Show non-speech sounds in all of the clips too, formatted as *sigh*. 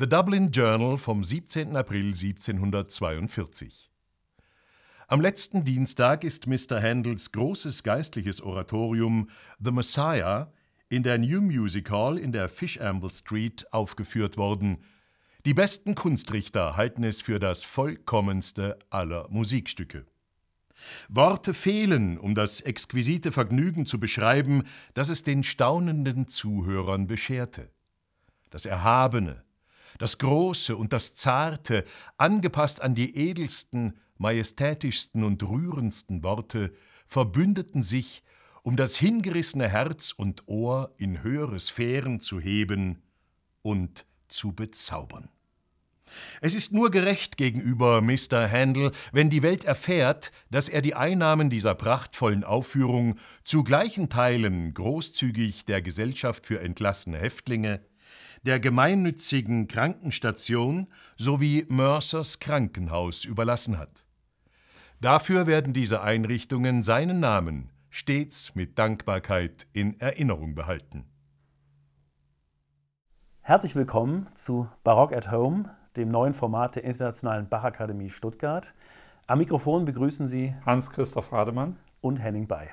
The Dublin Journal vom 17. April 1742. Am letzten Dienstag ist Mr. Handels großes geistliches Oratorium The Messiah in der New Music Hall in der Fishamble Street aufgeführt worden. Die besten Kunstrichter halten es für das vollkommenste aller Musikstücke. Worte fehlen, um das exquisite Vergnügen zu beschreiben, das es den staunenden Zuhörern bescherte. Das Erhabene, das Große und das Zarte, angepasst an die edelsten, majestätischsten und rührendsten Worte, verbündeten sich, um das hingerissene Herz und Ohr in höhere Sphären zu heben und zu bezaubern. Es ist nur gerecht gegenüber Mr. Handel, wenn die Welt erfährt, dass er die Einnahmen dieser prachtvollen Aufführung zu gleichen Teilen großzügig der Gesellschaft für entlassene Häftlinge, der gemeinnützigen Krankenstation sowie Mercers Krankenhaus überlassen hat. Dafür werden diese Einrichtungen seinen Namen stets mit Dankbarkeit in Erinnerung behalten. Herzlich willkommen zu Barock at Home, dem neuen Format der Internationalen Bachakademie Stuttgart. Am Mikrofon begrüßen Sie Hans-Christoph Rademann und Henning Bay.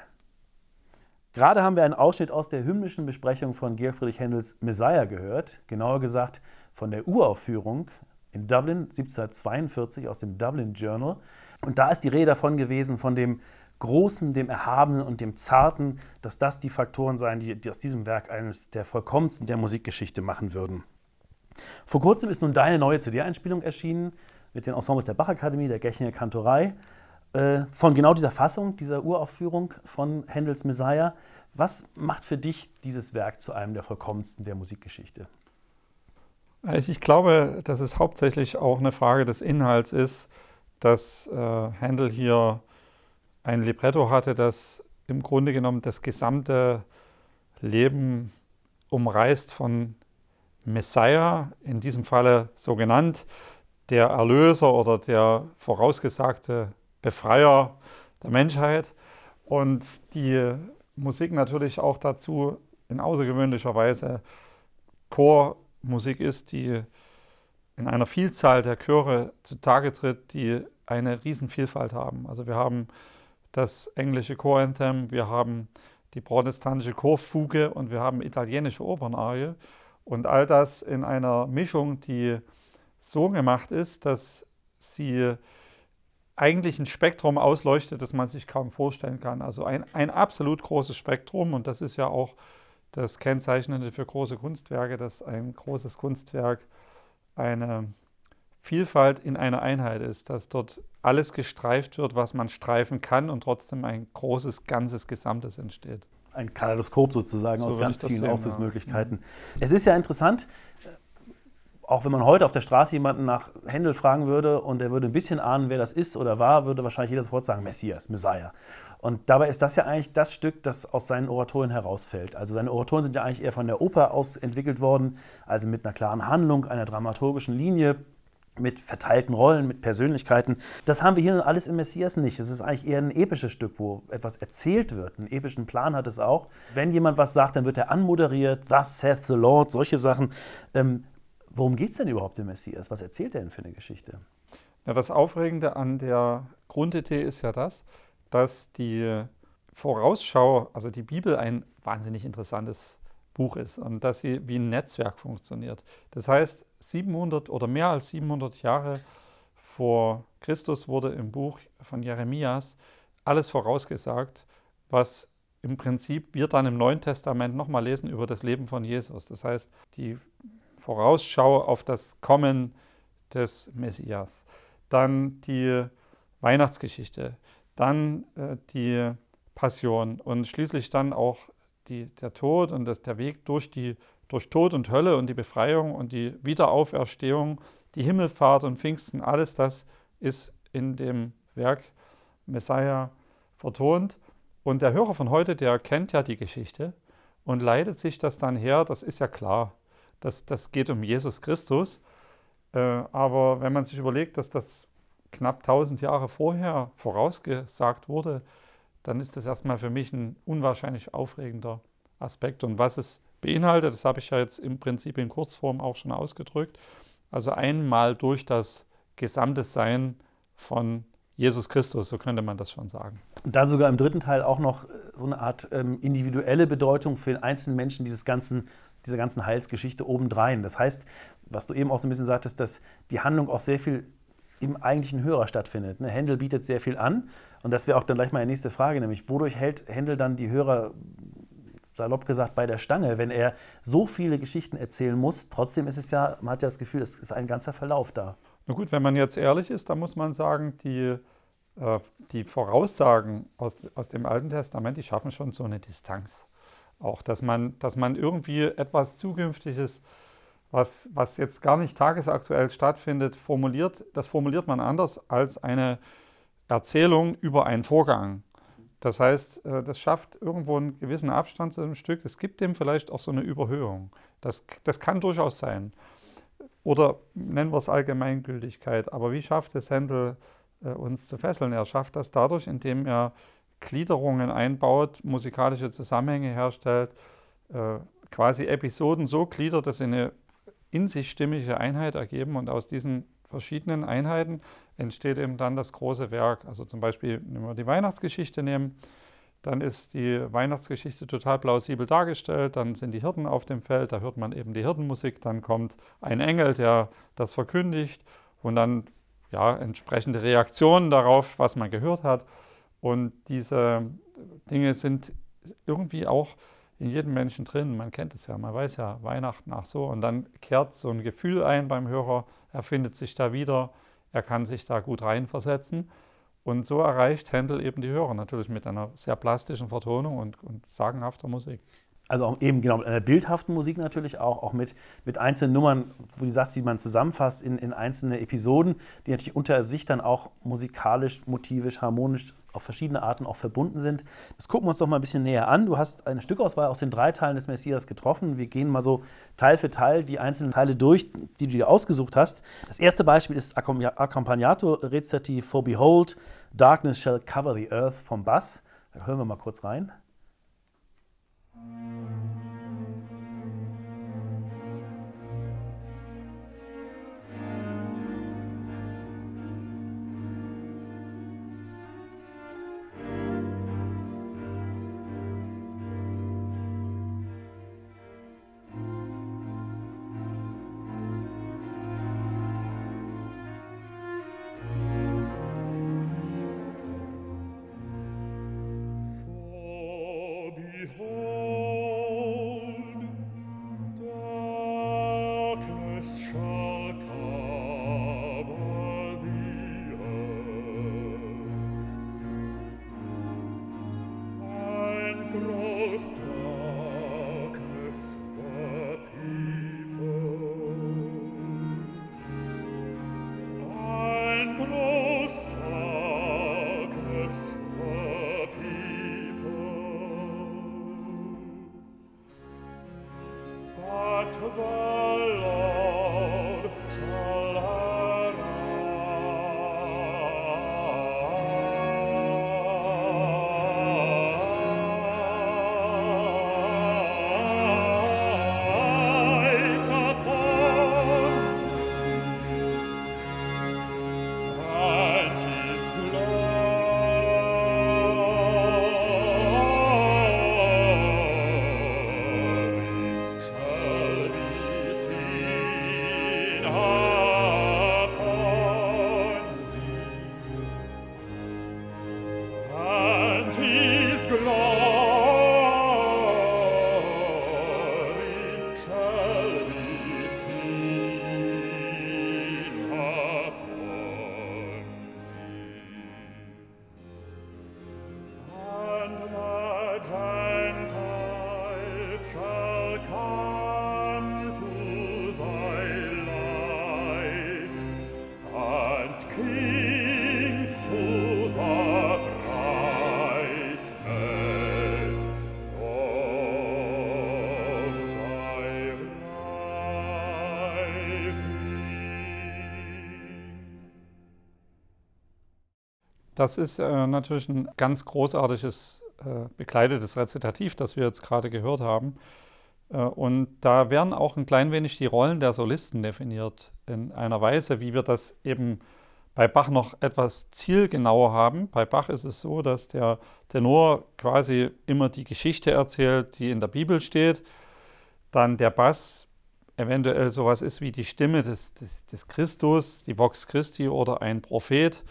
Gerade haben wir einen Ausschnitt aus der hymnischen Besprechung von Georg Friedrich Händels Messiah gehört, genauer gesagt von der Uraufführung in Dublin 1742 aus dem Dublin Journal. Und da ist die Rede davon gewesen, von dem Großen, dem Erhabenen und dem Zarten, dass das die Faktoren seien, die, die aus diesem Werk eines der vollkommensten der Musikgeschichte machen würden. Vor kurzem ist nun deine neue CD-Einspielung erschienen mit den Ensembles der Bachakademie, der Gechinger Kantorei, von genau dieser Fassung, dieser Uraufführung von Händels Messiah. Was macht für dich dieses Werk zu einem der vollkommensten der Musikgeschichte? Also ich glaube, dass es hauptsächlich auch eine Frage des Inhalts ist, dass äh, Händel hier ein Libretto hatte, das im Grunde genommen das gesamte Leben umreißt von Messiah, in diesem Falle so genannt, der Erlöser oder der vorausgesagte Befreier der Menschheit. Und die Musik natürlich auch dazu in außergewöhnlicher Weise Chormusik ist, die in einer Vielzahl der Chöre zutage tritt, die eine Riesenvielfalt haben. Also wir haben das englische Choranthem, wir haben die protestantische Chorfuge und wir haben italienische Opernarie. Und all das in einer Mischung, die so gemacht ist, dass sie eigentlich ein Spektrum ausleuchtet, das man sich kaum vorstellen kann. Also ein, ein absolut großes Spektrum und das ist ja auch das Kennzeichnende für große Kunstwerke, dass ein großes Kunstwerk eine Vielfalt in einer Einheit ist, dass dort alles gestreift wird, was man streifen kann und trotzdem ein großes, ganzes Gesamtes entsteht. Ein Kaleidoskop sozusagen so aus ganz vielen Ausdrucksmöglichkeiten. Ja. Es ist ja interessant, auch wenn man heute auf der Straße jemanden nach Händel fragen würde und er würde ein bisschen ahnen, wer das ist oder war, würde wahrscheinlich jeder sofort sagen, Messias, Messiah. Und dabei ist das ja eigentlich das Stück, das aus seinen Oratorien herausfällt. Also seine Oratorien sind ja eigentlich eher von der Oper aus entwickelt worden, also mit einer klaren Handlung, einer dramaturgischen Linie, mit verteilten Rollen, mit Persönlichkeiten. Das haben wir hier alles im Messias nicht. Es ist eigentlich eher ein episches Stück, wo etwas erzählt wird. Einen epischen Plan hat es auch. Wenn jemand was sagt, dann wird er anmoderiert, Thus saith the Lord, solche Sachen. Worum geht es denn überhaupt im Messias? Was erzählt er denn für eine Geschichte? Ja, das Aufregende an der Grundidee ist ja das, dass die Vorausschau, also die Bibel, ein wahnsinnig interessantes Buch ist und dass sie wie ein Netzwerk funktioniert. Das heißt, 700 oder mehr als 700 Jahre vor Christus wurde im Buch von Jeremias alles vorausgesagt, was im Prinzip wir dann im Neuen Testament nochmal lesen über das Leben von Jesus. Das heißt, die Vorausschau auf das Kommen des Messias. Dann die Weihnachtsgeschichte, dann äh, die Passion und schließlich dann auch die, der Tod und das, der Weg durch, die, durch Tod und Hölle und die Befreiung und die Wiederauferstehung, die Himmelfahrt und Pfingsten, alles das ist in dem Werk Messiah vertont. Und der Hörer von heute, der kennt ja die Geschichte und leitet sich das dann her, das ist ja klar das, das geht um Jesus Christus. Äh, aber wenn man sich überlegt, dass das knapp 1000 Jahre vorher vorausgesagt wurde, dann ist das erstmal für mich ein unwahrscheinlich aufregender Aspekt. Und was es beinhaltet, das habe ich ja jetzt im Prinzip in Kurzform auch schon ausgedrückt. Also einmal durch das gesamte Sein von Jesus Christus, so könnte man das schon sagen. Und dann sogar im dritten Teil auch noch so eine Art ähm, individuelle Bedeutung für den einzelnen Menschen dieses ganzen, dieser ganzen Heilsgeschichte obendrein. Das heißt, was du eben auch so ein bisschen sagtest, dass die Handlung auch sehr viel im eigentlichen Hörer stattfindet. Ne? Händel bietet sehr viel an und das wäre auch dann gleich meine nächste Frage, nämlich wodurch hält Händel dann die Hörer salopp gesagt, bei der Stange, wenn er so viele Geschichten erzählen muss. Trotzdem ist es ja, man hat ja das Gefühl, es ist ein ganzer Verlauf da. Na gut, wenn man jetzt ehrlich ist, dann muss man sagen, die, äh, die Voraussagen aus, aus dem Alten Testament, die schaffen schon so eine Distanz. Auch, dass man, dass man irgendwie etwas Zukünftiges, was, was jetzt gar nicht tagesaktuell stattfindet, formuliert, das formuliert man anders als eine Erzählung über einen Vorgang. Das heißt, äh, das schafft irgendwo einen gewissen Abstand zu einem Stück. Es gibt dem vielleicht auch so eine Überhöhung. Das, das kann durchaus sein. Oder nennen wir es Allgemeingültigkeit. Aber wie schafft es Händel, äh, uns zu fesseln? Er schafft das dadurch, indem er Gliederungen einbaut, musikalische Zusammenhänge herstellt, äh, quasi Episoden so gliedert, dass sie eine in sich stimmige Einheit ergeben und aus diesen verschiedenen Einheiten entsteht eben dann das große Werk. Also zum Beispiel, wenn wir die Weihnachtsgeschichte nehmen, dann ist die Weihnachtsgeschichte total plausibel dargestellt. Dann sind die Hirten auf dem Feld, da hört man eben die Hirtenmusik. Dann kommt ein Engel, der das verkündigt und dann ja, entsprechende Reaktionen darauf, was man gehört hat. Und diese Dinge sind irgendwie auch in jedem Menschen drin. Man kennt es ja, man weiß ja, Weihnachten, ach so. Und dann kehrt so ein Gefühl ein beim Hörer, er findet sich da wieder, er kann sich da gut reinversetzen. Und so erreicht Händel eben die Hörer natürlich mit einer sehr plastischen Vertonung und, und sagenhafter Musik. Also auch eben genau mit einer bildhaften Musik natürlich auch, auch mit, mit einzelnen Nummern, wo du sagst, die man zusammenfasst in, in einzelne Episoden, die natürlich unter sich dann auch musikalisch, motivisch, harmonisch auf verschiedene Arten auch verbunden sind. Das gucken wir uns doch mal ein bisschen näher an. Du hast eine Stückauswahl aus den drei Teilen des Messias getroffen. Wir gehen mal so Teil für Teil die einzelnen Teile durch, die du dir ausgesucht hast. Das erste Beispiel ist Accompagnato Rezitativ for Behold, Darkness shall cover the earth vom Bass. Da hören wir mal kurz rein. Música Das ist äh, natürlich ein ganz großartiges äh, begleitetes Rezitativ, das wir jetzt gerade gehört haben. Äh, und da werden auch ein klein wenig die Rollen der Solisten definiert, in einer Weise, wie wir das eben bei Bach noch etwas zielgenauer haben. Bei Bach ist es so, dass der Tenor quasi immer die Geschichte erzählt, die in der Bibel steht. Dann der Bass eventuell sowas ist wie die Stimme des, des, des Christus, die Vox Christi oder ein Prophet.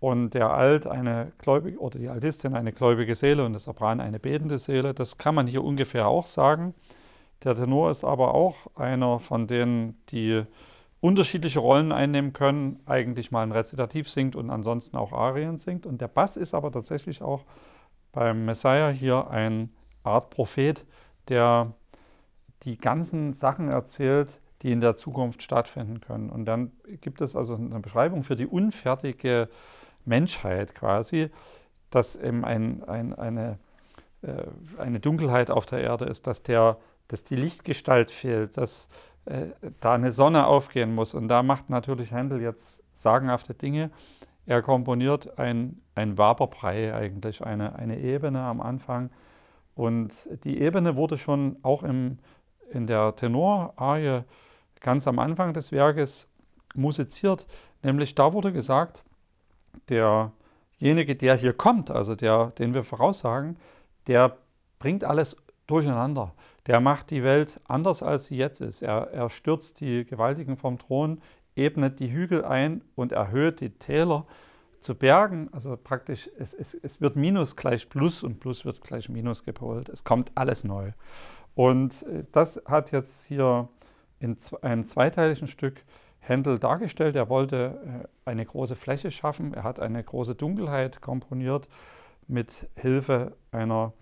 Und der Alt eine gläubige oder die Altistin eine gläubige Seele und der Sopran eine betende Seele. Das kann man hier ungefähr auch sagen. Der Tenor ist aber auch einer von denen, die unterschiedliche Rollen einnehmen können, eigentlich mal ein Rezitativ singt und ansonsten auch Arien singt. Und der Bass ist aber tatsächlich auch beim Messiah hier ein Art Prophet, der die ganzen Sachen erzählt, die in der Zukunft stattfinden können. Und dann gibt es also eine Beschreibung für die unfertige Menschheit quasi, dass eben ein, ein, eine, äh, eine Dunkelheit auf der Erde ist, dass der dass die Lichtgestalt fehlt, dass äh, da eine Sonne aufgehen muss. Und da macht natürlich Händel jetzt sagenhafte Dinge. Er komponiert ein, ein Waberbrei eigentlich, eine, eine Ebene am Anfang. Und die Ebene wurde schon auch im, in der Tenorarie ganz am Anfang des Werkes musiziert. Nämlich da wurde gesagt, derjenige, der hier kommt, also der, den wir voraussagen, der bringt alles durcheinander der macht die Welt anders, als sie jetzt ist. Er, er stürzt die Gewaltigen vom Thron, ebnet die Hügel ein und erhöht die Täler zu Bergen. Also praktisch, es, es, es wird Minus gleich Plus und Plus wird gleich Minus gepolt. Es kommt alles neu. Und äh, das hat jetzt hier in einem zweiteiligen Stück Händel dargestellt. Er wollte äh, eine große Fläche schaffen. Er hat eine große Dunkelheit komponiert mit Hilfe einer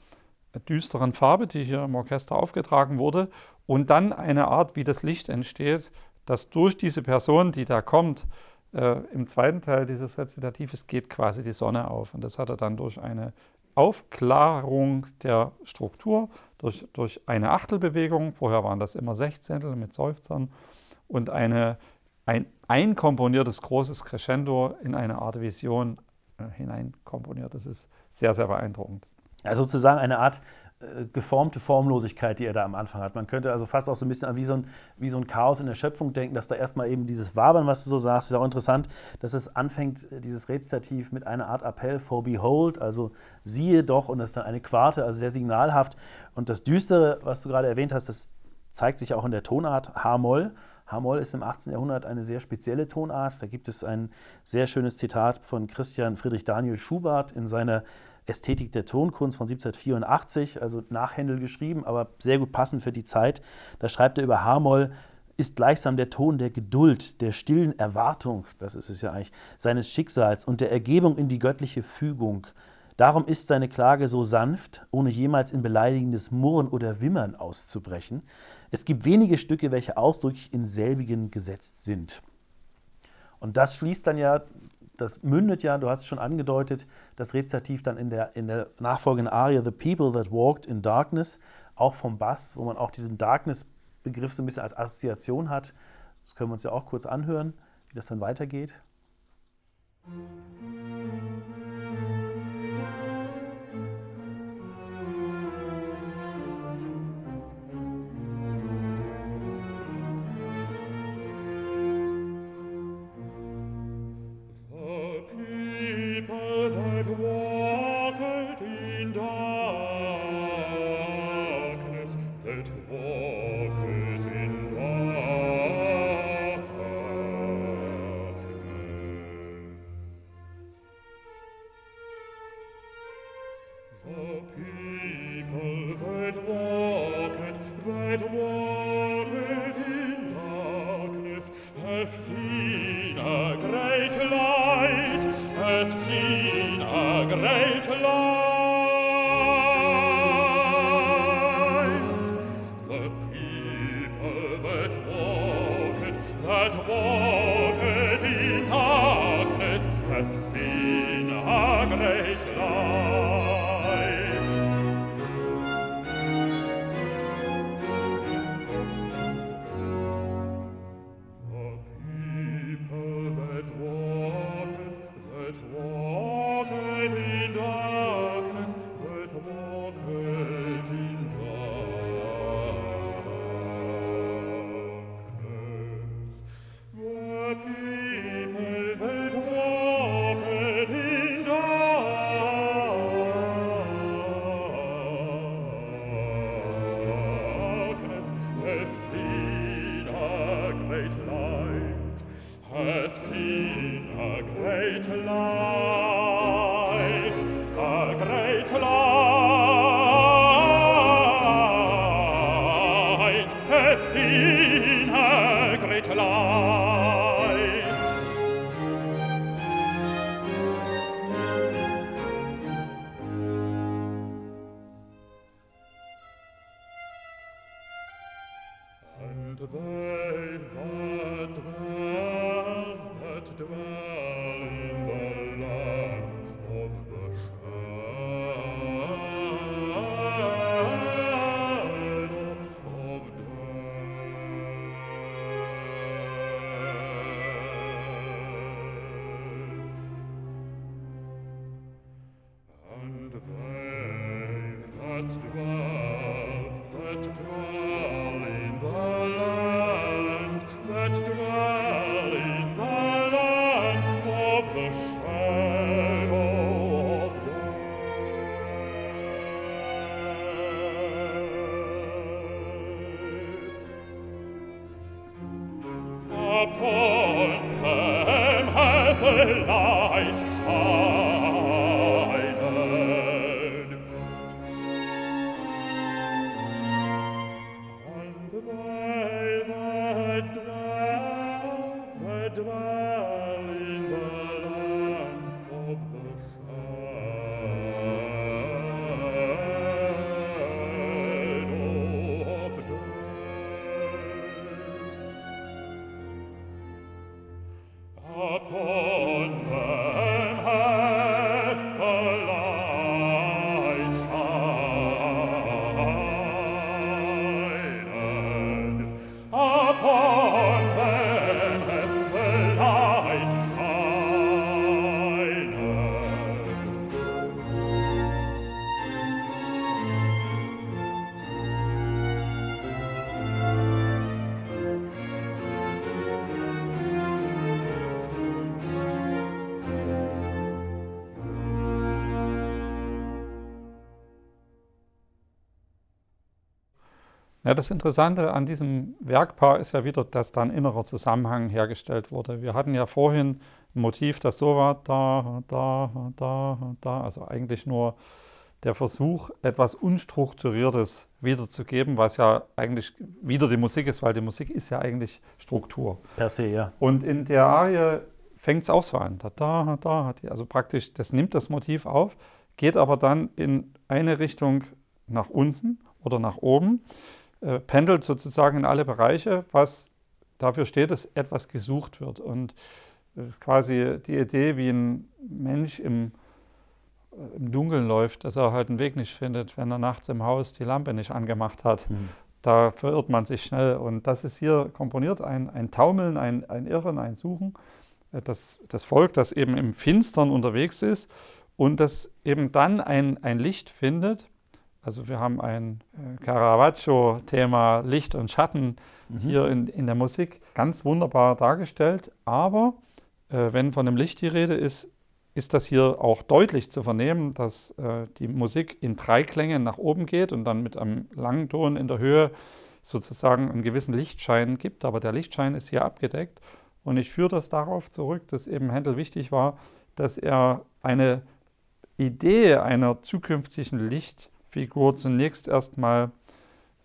düsteren Farbe, die hier im Orchester aufgetragen wurde, und dann eine Art, wie das Licht entsteht, dass durch diese Person, die da kommt, äh, im zweiten Teil dieses Rezitatives geht quasi die Sonne auf. Und das hat er dann durch eine Aufklarung der Struktur, durch, durch eine Achtelbewegung, vorher waren das immer Sechzehntel mit Seufzern, und eine, ein einkomponiertes großes Crescendo in eine Art Vision äh, hineinkomponiert. Das ist sehr, sehr beeindruckend. Also sozusagen eine Art äh, geformte Formlosigkeit, die er da am Anfang hat. Man könnte also fast auch so ein bisschen wie so ein, wie so ein Chaos in der Schöpfung denken, dass da erstmal eben dieses Wabern, was du so sagst, ist auch interessant, dass es anfängt, äh, dieses Rezitativ mit einer Art Appell for Behold, also siehe doch, und das ist dann eine Quarte, also sehr signalhaft. Und das Düstere, was du gerade erwähnt hast, das zeigt sich auch in der Tonart H-Moll. H-Moll ist im 18. Jahrhundert eine sehr spezielle Tonart. Da gibt es ein sehr schönes Zitat von Christian Friedrich Daniel Schubert in seiner Ästhetik der Tonkunst von 1784, also nach Händel geschrieben, aber sehr gut passend für die Zeit. Da schreibt er über Hamoll, ist gleichsam der Ton der Geduld, der stillen Erwartung, das ist es ja eigentlich, seines Schicksals und der Ergebung in die göttliche Fügung. Darum ist seine Klage so sanft, ohne jemals in beleidigendes Murren oder Wimmern auszubrechen. Es gibt wenige Stücke, welche ausdrücklich in selbigen gesetzt sind. Und das schließt dann ja das mündet ja, du hast es schon angedeutet, das Rezitativ dann in der, in der nachfolgenden Arie The People That Walked in Darkness, auch vom Bass, wo man auch diesen Darkness-Begriff so ein bisschen als Assoziation hat. Das können wir uns ja auch kurz anhören, wie das dann weitergeht. I've seen a great love. Ja, das Interessante an diesem Werkpaar ist ja wieder, dass da ein innerer Zusammenhang hergestellt wurde. Wir hatten ja vorhin ein Motiv, das so war, da, da, da, da, also eigentlich nur der Versuch, etwas Unstrukturiertes wiederzugeben, was ja eigentlich wieder die Musik ist, weil die Musik ist ja eigentlich Struktur. Per se, ja. Und in der Arie fängt es auch so an. Da, da, da, also praktisch, das nimmt das Motiv auf, geht aber dann in eine Richtung nach unten oder nach oben äh, pendelt sozusagen in alle Bereiche, was dafür steht, dass etwas gesucht wird. Und das ist quasi die Idee, wie ein Mensch im, äh, im Dunkeln läuft, dass er halt einen Weg nicht findet, wenn er nachts im Haus die Lampe nicht angemacht hat. Mhm. Da verirrt man sich schnell. Und das ist hier komponiert, ein, ein Taumeln, ein, ein Irren, ein Suchen. Äh, das, das Volk, das eben im Finstern unterwegs ist und das eben dann ein, ein Licht findet, also wir haben ein äh, Caravaggio-Thema Licht und Schatten mhm. hier in, in der Musik ganz wunderbar dargestellt. Aber äh, wenn von dem Licht die Rede ist, ist das hier auch deutlich zu vernehmen, dass äh, die Musik in drei Klängen nach oben geht und dann mit einem langen Ton in der Höhe sozusagen einen gewissen Lichtschein gibt. Aber der Lichtschein ist hier abgedeckt. Und ich führe das darauf zurück, dass eben Händel wichtig war, dass er eine Idee einer zukünftigen Licht Figur zunächst erstmal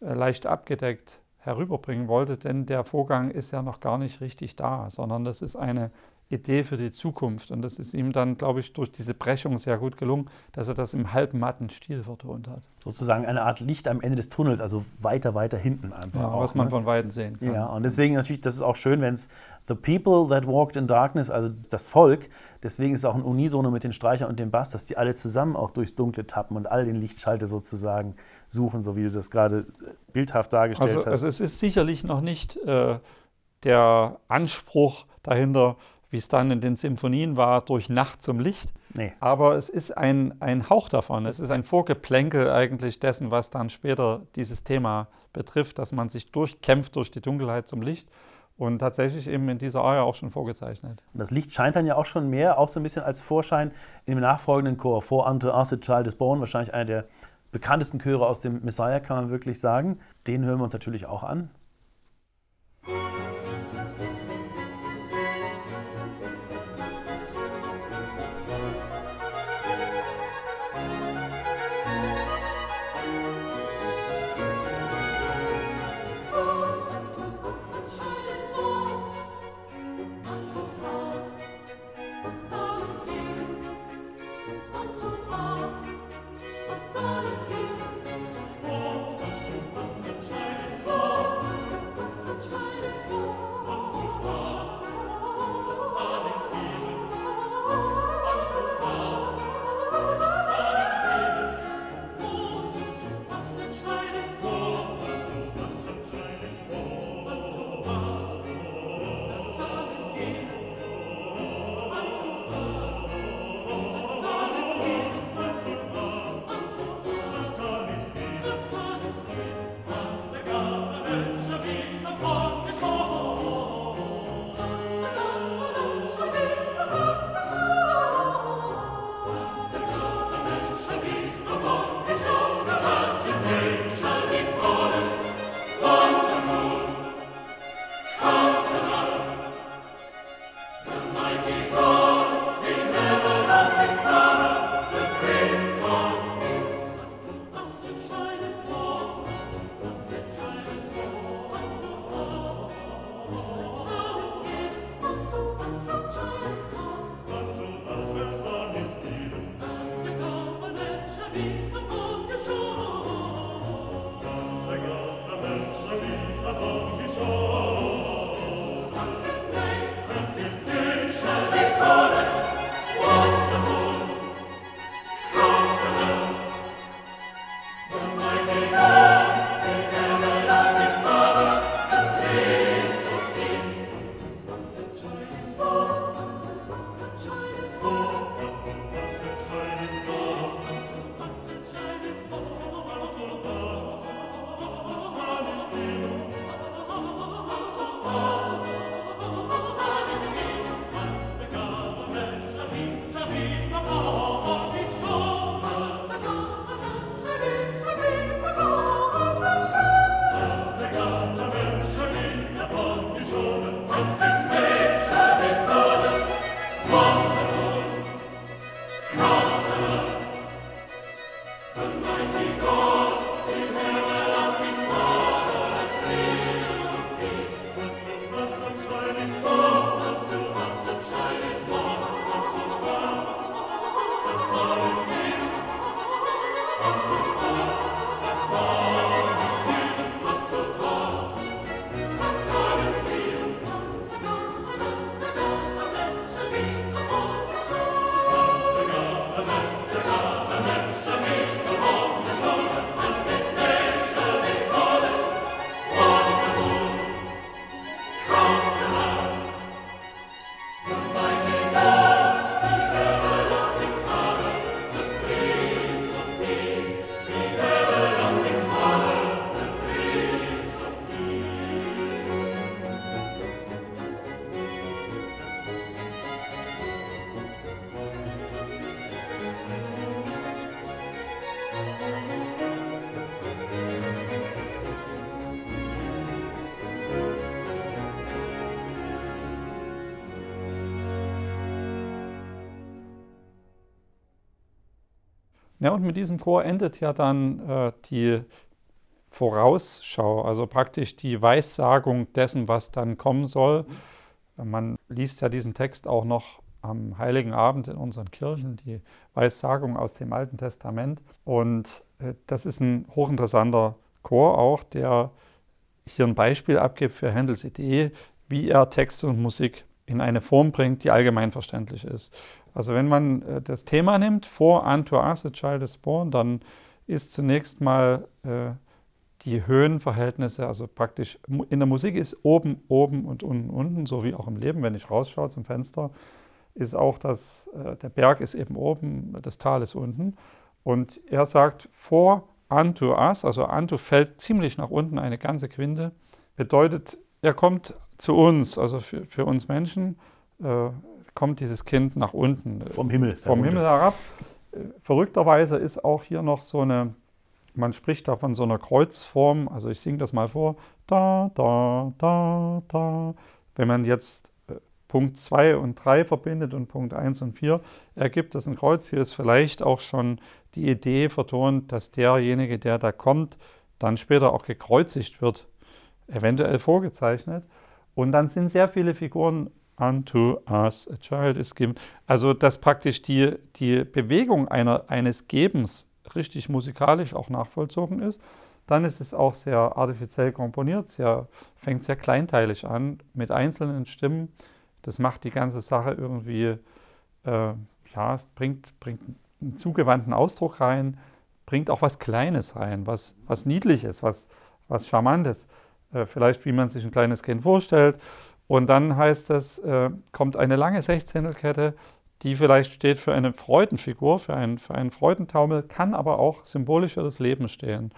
äh, leicht abgedeckt herüberbringen wollte, denn der Vorgang ist ja noch gar nicht richtig da, sondern das ist eine Idee für die Zukunft. Und das ist ihm dann, glaube ich, durch diese Brechung sehr gut gelungen, dass er das im halbmatten Stil vertont hat. Sozusagen eine Art Licht am Ende des Tunnels, also weiter, weiter hinten einfach. Ja, auch, was man ne? von Weitem sehen kann. Ja, und deswegen natürlich, das ist auch schön, wenn es The People That Walked in Darkness, also das Volk, deswegen ist es auch ein Unisono mit den Streichern und dem Bass, dass die alle zusammen auch durchs Dunkle tappen und alle den Lichtschalter sozusagen suchen, so wie du das gerade bildhaft dargestellt also, hast. Also es ist sicherlich noch nicht äh, der Anspruch dahinter, wie es dann in den Symphonien war, durch Nacht zum Licht. Nee. Aber es ist ein, ein Hauch davon. Es ist ein Vorgeplänkel eigentlich dessen, was dann später dieses Thema betrifft, dass man sich durchkämpft durch die Dunkelheit zum Licht. Und tatsächlich eben in dieser Aria auch schon vorgezeichnet. Das Licht scheint dann ja auch schon mehr, auch so ein bisschen als Vorschein in dem nachfolgenden Chor. For unto us a child is born, wahrscheinlich einer der bekanntesten Chöre aus dem Messiah, kann man wirklich sagen. Den hören wir uns natürlich auch an. Ja, und mit diesem Chor endet ja dann äh, die Vorausschau, also praktisch die Weissagung dessen, was dann kommen soll. Man liest ja diesen Text auch noch am Heiligen Abend in unseren Kirchen, die Weissagung aus dem Alten Testament. Und äh, das ist ein hochinteressanter Chor auch, der hier ein Beispiel abgibt für Händels Idee, wie er Texte und Musik in eine Form bringt, die allgemein verständlich ist. Also wenn man äh, das Thema nimmt, For unto us a child is born, dann ist zunächst mal äh, die Höhenverhältnisse, also praktisch in der Musik ist oben, oben und unten, unten, so wie auch im Leben, wenn ich rausschaue zum Fenster, ist auch, dass äh, der Berg ist eben oben, das Tal ist unten. Und er sagt, vor unto us, also unto fällt ziemlich nach unten, eine ganze Quinte, bedeutet, er kommt zu uns, also für, für uns Menschen, äh, kommt dieses Kind nach unten. Vom Himmel. Vom Himmel herab. Verrückterweise ist auch hier noch so eine, man spricht da von so einer Kreuzform, also ich singe das mal vor, da, da, da, da. Wenn man jetzt äh, Punkt 2 und 3 verbindet und Punkt 1 und 4, ergibt das ein Kreuz. Hier ist vielleicht auch schon die Idee vertont, dass derjenige, der da kommt, dann später auch gekreuzigt wird, eventuell vorgezeichnet. Und dann sind sehr viele Figuren unto us a child is given. Also, dass praktisch die, die Bewegung einer, eines Gebens richtig musikalisch auch nachvollzogen ist. Dann ist es auch sehr artifiziell komponiert, sehr, fängt sehr kleinteilig an mit einzelnen Stimmen. Das macht die ganze Sache irgendwie, äh, ja, bringt, bringt einen zugewandten Ausdruck rein, bringt auch was Kleines rein, was, was Niedliches, was, was Charmantes. Äh, vielleicht, wie man sich ein kleines Kind vorstellt. Und dann heißt es, äh, kommt eine lange Sechzehntelkette, die vielleicht steht für eine Freudenfigur, für einen, für einen Freudentaumel, kann aber auch symbolisch für das Leben stehen.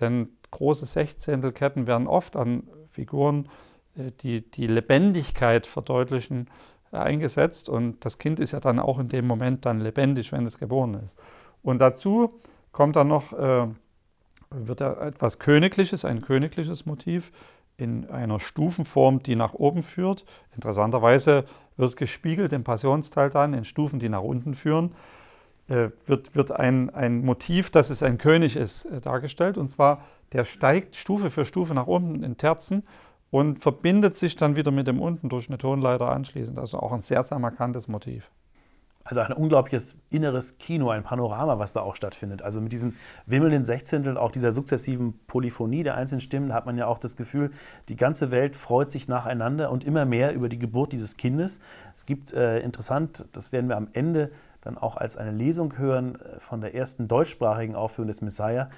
Denn große Sechzehntelketten werden oft an Figuren, äh, die die Lebendigkeit verdeutlichen, eingesetzt. Und das Kind ist ja dann auch in dem Moment dann lebendig, wenn es geboren ist. Und dazu kommt dann noch, wird da etwas Königliches, ein königliches Motiv in einer Stufenform, die nach oben führt. Interessanterweise wird gespiegelt im Passionsteil dann in Stufen, die nach unten führen, äh, wird, wird ein, ein Motiv, dass es ein König ist, äh, dargestellt. Und zwar, der steigt Stufe für Stufe nach unten in Terzen und verbindet sich dann wieder mit dem unten durch eine Tonleiter anschließend. Also auch ein sehr, sehr markantes Motiv. Also ein unglaubliches inneres Kino, ein Panorama, was da auch stattfindet. Also mit diesen wimmelnden Sechzehnteln, auch dieser sukzessiven Polyphonie der einzelnen Stimmen, hat man ja auch das Gefühl, die ganze Welt freut sich nacheinander und immer mehr über die Geburt dieses Kindes. Es gibt äh, interessant, das werden wir am Ende dann auch als eine Lesung hören äh, von der ersten deutschsprachigen Aufführung des Messiah,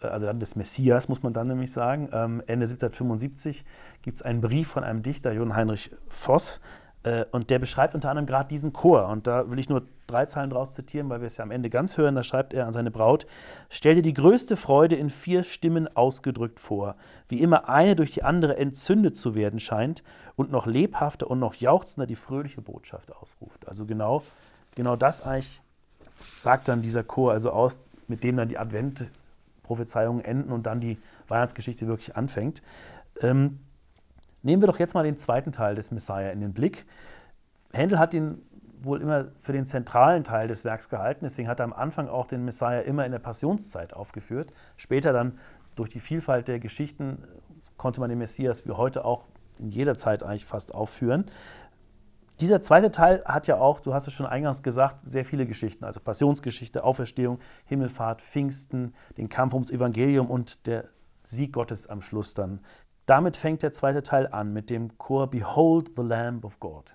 äh, also dann des Messias, muss man dann nämlich sagen. Ähm, Ende 1775 gibt es einen Brief von einem Dichter, Johann Heinrich Voss, und der beschreibt unter anderem gerade diesen Chor. Und da will ich nur drei Zeilen draus zitieren, weil wir es ja am Ende ganz hören. Da schreibt er an seine Braut: Stell dir die größte Freude in vier Stimmen ausgedrückt vor, wie immer eine durch die andere entzündet zu werden scheint und noch lebhafter und noch jauchzender die fröhliche Botschaft ausruft. Also genau, genau das eigentlich sagt dann dieser Chor also aus, mit dem dann die Adventprophezeiungen enden und dann die Weihnachtsgeschichte wirklich anfängt. Ähm, Nehmen wir doch jetzt mal den zweiten Teil des Messiah in den Blick. Händel hat ihn wohl immer für den zentralen Teil des Werks gehalten, deswegen hat er am Anfang auch den Messiah immer in der Passionszeit aufgeführt. Später dann durch die Vielfalt der Geschichten konnte man den Messias wie heute auch in jeder Zeit eigentlich fast aufführen. Dieser zweite Teil hat ja auch, du hast es schon eingangs gesagt, sehr viele Geschichten, also Passionsgeschichte, Auferstehung, Himmelfahrt, Pfingsten, den Kampf ums Evangelium und der Sieg Gottes am Schluss dann. Damit fängt der zweite Teil an mit dem Chor Behold the Lamb of God.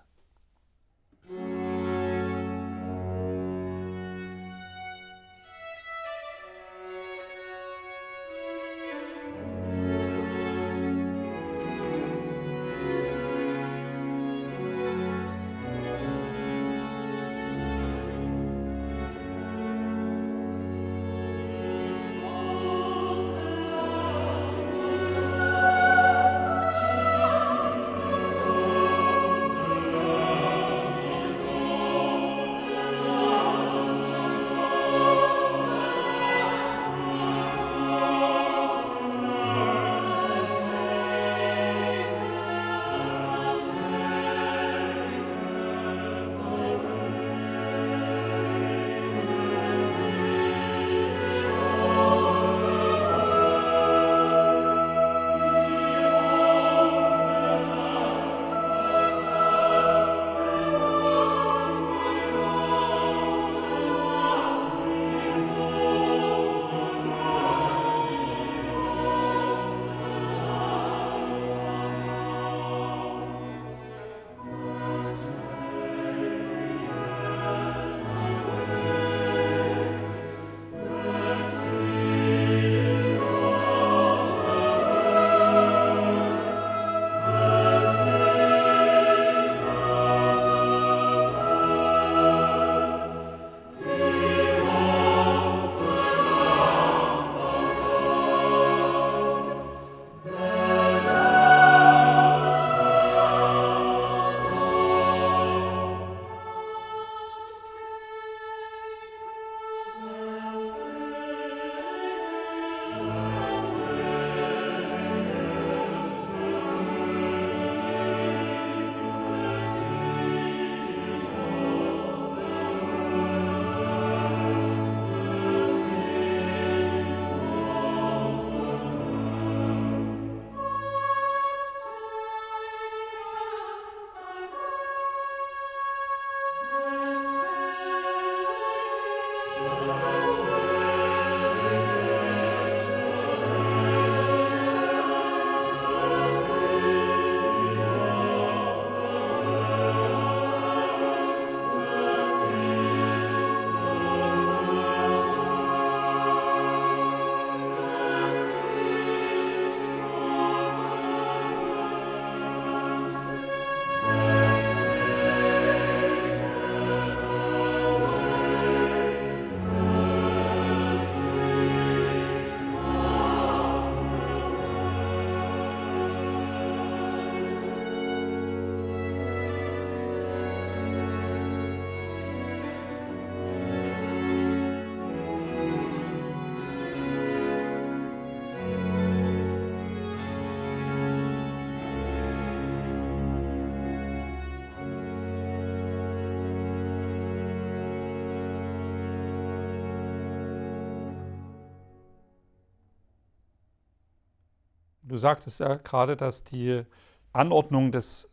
Du sagtest ja gerade, dass die Anordnung des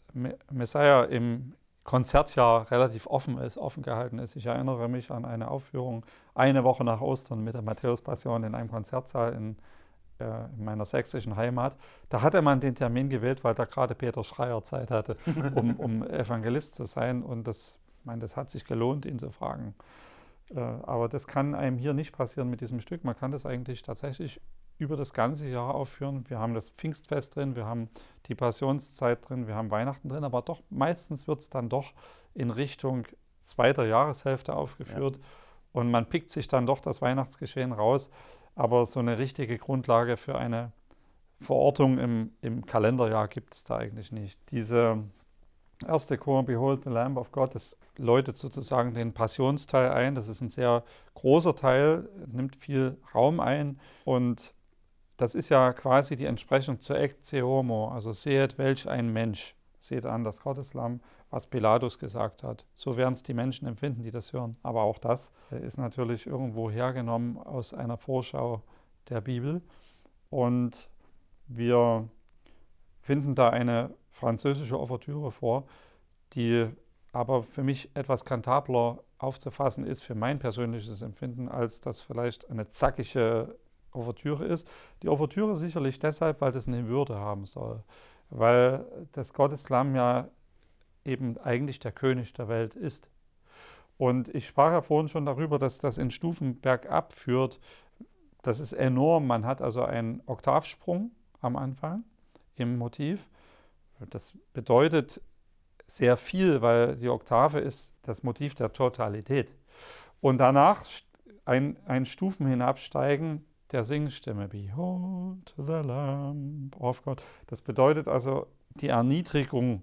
Messiah im Konzertjahr relativ offen ist, offen gehalten ist. Ich erinnere mich an eine Aufführung eine Woche nach Ostern mit der Matthäus-Passion in einem Konzertsaal in, äh, in, meiner sächsischen Heimat. Da hatte man den Termin gewählt, weil da gerade Peter Schreier Zeit hatte, *laughs* um, um Evangelist zu sein. Und das, meine, das hat sich gelohnt, ihn zu fragen. Äh, aber das kann einem hier nicht passieren mit diesem Stück. Man kann das eigentlich tatsächlich über das ganze Jahr aufführen. Wir haben das Pfingstfest drin, wir haben die Passionszeit drin, wir haben Weihnachten drin, aber doch meistens wird es dann doch in Richtung zweiter Jahreshälfte aufgeführt ja. und man pickt sich dann doch das Weihnachtsgeschehen raus. Aber so eine richtige Grundlage für eine Verortung im, im Kalenderjahr gibt es da eigentlich nicht. Diese erste Chor, Behold the Lamb of God, das läutet sozusagen den Passionsteil ein. Das ist ein sehr großer Teil, nimmt viel Raum ein und das ist ja quasi die Entsprechung zur Ecce Homo, also seht welch ein Mensch, seht an das Gotteslamm, was Pilatus gesagt hat. So werden es die Menschen empfinden, die das hören. Aber auch das ist natürlich irgendwo hergenommen aus einer Vorschau der Bibel. Und wir finden da eine französische Ouvertüre vor, die aber für mich etwas kantabler aufzufassen ist, für mein persönliches Empfinden, als das vielleicht eine zackige Ouvertüre ist. Die Ouvertüre sicherlich deshalb, weil das eine Würde haben soll, weil das Gotteslamm ja eben eigentlich der König der Welt ist. Und ich sprach ja vorhin schon darüber, dass das in Stufen bergab führt. Das ist enorm. Man hat also einen Oktavsprung am Anfang im Motiv. Das bedeutet sehr viel, weil die Oktave ist das Motiv der Totalität. Und danach ein, ein Stufen hinabsteigen der Singstimme. Behold the Lamb of God. Das bedeutet also, die Erniedrigung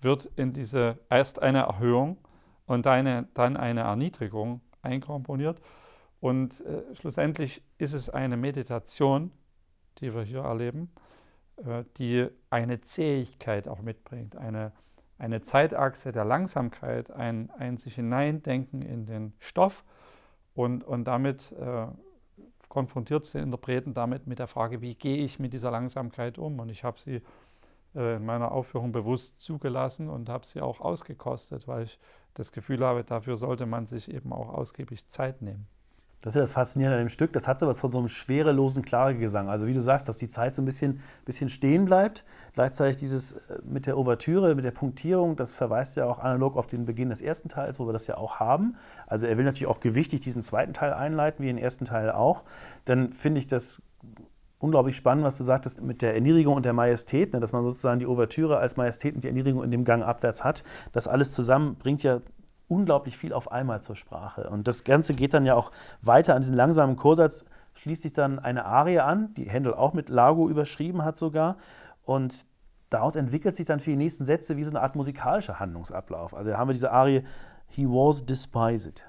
wird in diese, erst eine Erhöhung und eine, dann eine Erniedrigung einkomponiert. Und äh, schlussendlich ist es eine Meditation, die wir hier erleben, äh, die eine Zähigkeit auch mitbringt, eine, eine Zeitachse der Langsamkeit, ein, ein sich hineindenken in den Stoff und, und damit äh, konfrontiert den Interpreten damit mit der Frage, wie gehe ich mit dieser Langsamkeit um? Und ich habe sie äh, in meiner Aufführung bewusst zugelassen und habe sie auch ausgekostet, weil ich das Gefühl habe, dafür sollte man sich eben auch ausgiebig Zeit nehmen. Das ist ja das Faszinierende an dem Stück. Das hat so was von so einem schwerelosen Klagegesang. Also wie du sagst, dass die Zeit so ein bisschen, bisschen stehen bleibt. Gleichzeitig dieses äh, mit der Ouvertüre, mit der Punktierung, das verweist ja auch analog auf den Beginn des ersten Teils, wo wir das ja auch haben. Also er will natürlich auch gewichtig diesen zweiten Teil einleiten, wie den ersten Teil auch. Dann finde ich das unglaublich spannend, was du sagtest mit der Erniedrigung und der Majestät, ne, dass man sozusagen die Ouvertüre als Majestät und die Erniedrigung in dem Gang abwärts hat. Das alles zusammen bringt ja unglaublich viel auf einmal zur Sprache. Und das Ganze geht dann ja auch weiter an diesen langsamen Chorsatz, schließt sich dann eine Arie an, die Händel auch mit Lago überschrieben hat sogar. Und daraus entwickelt sich dann für die nächsten Sätze wie so eine Art musikalischer Handlungsablauf. Also da haben wir diese Arie He was despised.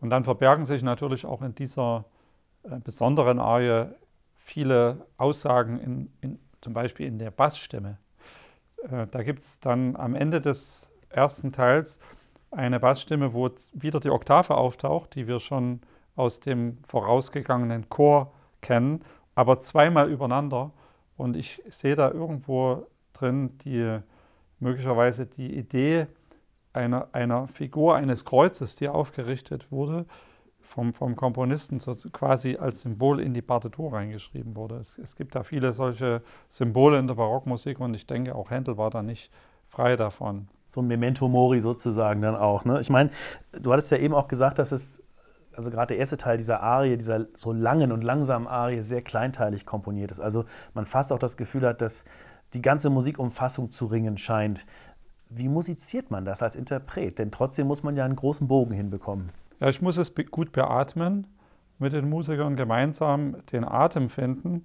Und dann verbergen sich natürlich auch in dieser äh, besonderen Arie viele Aussagen, in, in, zum Beispiel in der Bassstimme. Äh, da gibt es dann am Ende des ersten Teils eine Bassstimme, wo wieder die Oktave auftaucht, die wir schon aus dem vorausgegangenen Chor kennen, aber zweimal übereinander. Und ich sehe da irgendwo drin die möglicherweise die Idee einer, einer Figur eines Kreuzes, die aufgerichtet wurde, vom, vom Komponisten so quasi als Symbol in die Partitur reingeschrieben wurde. Es, es, gibt da viele solche Symbole in der Barockmusik und ich denke, auch Händel war da nicht frei davon. So ein Memento Mori sozusagen dann auch. Ne? Ich meine, du hattest ja eben auch gesagt, dass es, also gerade der erste Teil dieser Arie, dieser so langen und langsamen Arie, sehr kleinteilig komponiert ist. Also man fast auch das Gefühl hat, dass die ganze Musik um Fassung zu ringen scheint. Wie musiziert man das als Interpret? Denn trotzdem muss man ja einen großen Bogen hinbekommen. Ja, ich muss es gut beatmen, mit den Musikern gemeinsam den Atem finden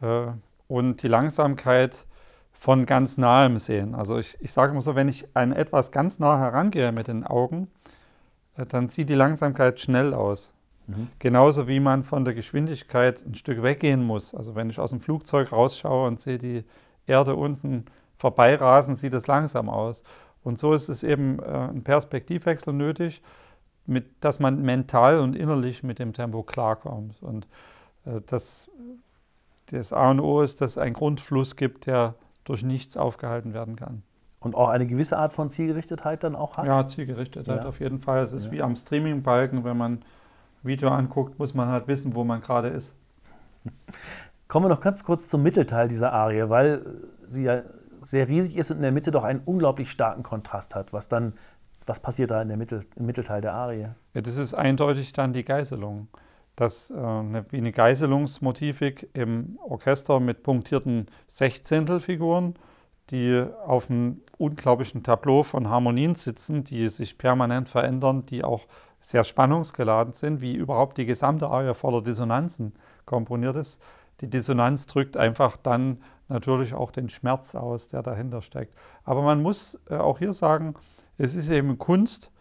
äh, und die Langsamkeit von ganz nahem sehen. Also ich, ich sage immer so, wenn ich an etwas ganz nah herangehe mit den Augen, äh, dann sieht die Langsamkeit schnell aus. Mhm. Genauso wie man von der Geschwindigkeit ein Stück weggehen muss. Also wenn ich aus dem Flugzeug rausschaue und sehe die Erde unten vorbeirasen, sieht es langsam aus. Und so ist es eben äh, ein Perspektivwechsel nötig, mit, dass man mental und innerlich mit dem Tempo klarkommt. Und äh, das, das A und O ist, dass es einen Grundfluss gibt, der durch nichts aufgehalten werden kann. Und auch eine gewisse Art von Zielgerichtetheit dann auch hat? Ja, Zielgerichtetheit ja. auf jeden Fall. Es ist ja. wie am Streaming-Balken, wenn man Video anguckt, muss man halt wissen, wo man gerade ist. *laughs* Kommen wir noch ganz kurz zum Mittelteil dieser Arie, weil sie ja sehr riesig ist und in der Mitte doch einen unglaublich starken Kontrast hat. Was dann, was passiert da in der Mittel, im Mittelteil der Arie? Ja, das ist eindeutig dann die Geißelung. Das äh, eine, wie eine Geißelungsmotivik im Orchester mit punktierten Sechzehntelfiguren, die auf einem unglaublichen Tableau von Harmonien sitzen, die sich permanent verändern, die auch sehr spannungsgeladen sind, wie überhaupt die gesamte Arie voller Dissonanzen komponiert ist. Die Dissonanz drückt einfach dann natürlich auch den Schmerz aus, der dahinter steckt. Aber man muss äh, auch hier sagen, es ist eben Kunst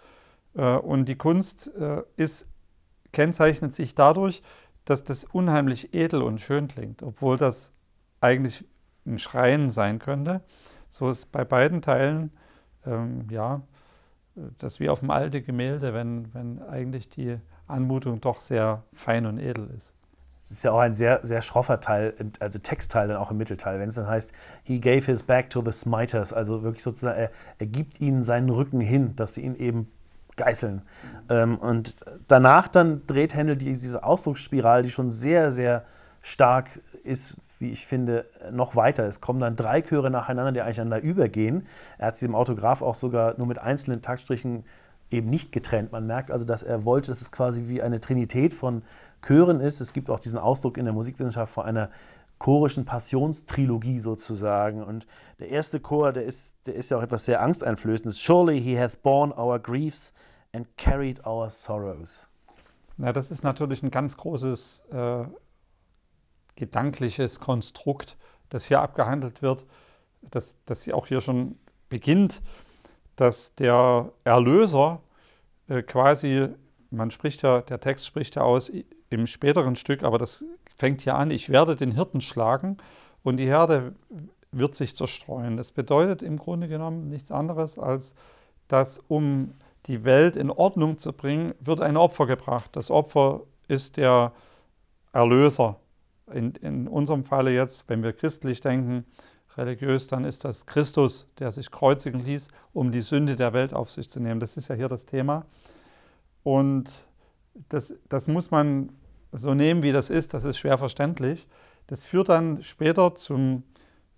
äh, und die Kunst äh, ist, kennzeichnet sich dadurch, dass das unheimlich edel und schön klingt, obwohl das eigentlich ein Schreien sein könnte. So ist bei beiden Teilen, ähm, ja, das wie auf dem alten Gemälde, wenn, wenn eigentlich die Anmutung doch sehr fein und edel ist. Es ist ja auch ein sehr, sehr schroffer Teil, also Textteil dann auch im Mittelteil, wenn es dann heißt, he gave his back to the smiters, also wirklich sozusagen, er, er gibt ihnen seinen Rücken hin, dass sie ihn eben geißeln. Ähm, und danach dann dreht Händel die, diese Ausdrucksspirale, die schon sehr, sehr stark ist, wie ich finde, noch weiter. Es kommen dann drei Chöre nacheinander, die einander übergehen. Er hat sie im Autograph auch sogar nur mit einzelnen Taktstrichen eben nicht getrennt. Man merkt also, dass er wollte, dass es quasi wie eine Trinität von Chören ist. Es gibt auch diesen Ausdruck in der Musikwissenschaft von einer chorischen Passionstrilogie sozusagen. Und der erste Chor, der ist, der ist ja auch etwas sehr Angsteinflößendes. Surely he hath borne our griefs and carried our sorrows. Na, das ist natürlich ein ganz großes äh, gedankliches Konstrukt, das hier abgehandelt wird, das, das auch hier schon beginnt, dass der Erlöser äh, quasi, man spricht ja, der Text spricht ja aus, im späteren Stück, aber das fängt hier an, ich werde den Hirten schlagen und die Herde wird sich zerstreuen. Das bedeutet im Grunde genommen nichts anderes, als dass um die Welt in Ordnung zu bringen, wird ein Opfer gebracht. Das Opfer ist der Erlöser. In, in unserem Falle jetzt, wenn wir christlich denken, religiös, dann ist das Christus, der sich kreuzigen ließ, um die Sünde der Welt auf sich zu nehmen. Das ist ja hier das Thema. Und das, das muss man so nehmen, wie das ist, das ist schwer verständlich. Das führt dann später zum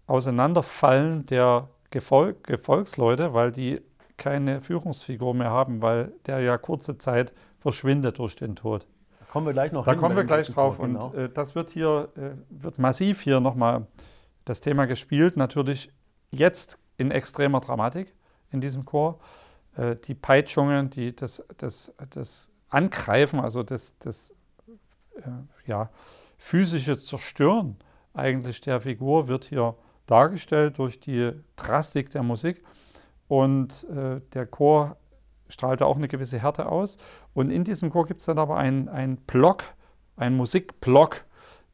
Auseinanderfallen der Gefolg, Gefolgsleute, weil die keine Führungsfigur mehr haben, weil der ja kurze Zeit verschwindet durch den Tod. Da kommen wir gleich noch Da hin, kommen wir gleich drauf. Tod, genau. Und äh, das wird hier, äh, wird massiv hier nochmal das Thema gespielt. Natürlich jetzt in extremer Dramatik in diesem Chor. Äh, die Peitschungen, die, das, das, das Angreifen, also das, das äh, ja, physische Zerstören eigentlich der Figur wird hier dargestellt durch die Drastik der Musik. Und äh, der Chor strahlte auch eine gewisse Härte aus. Und in diesem Chor gibt es dann aber einen Block, einen Musikblock,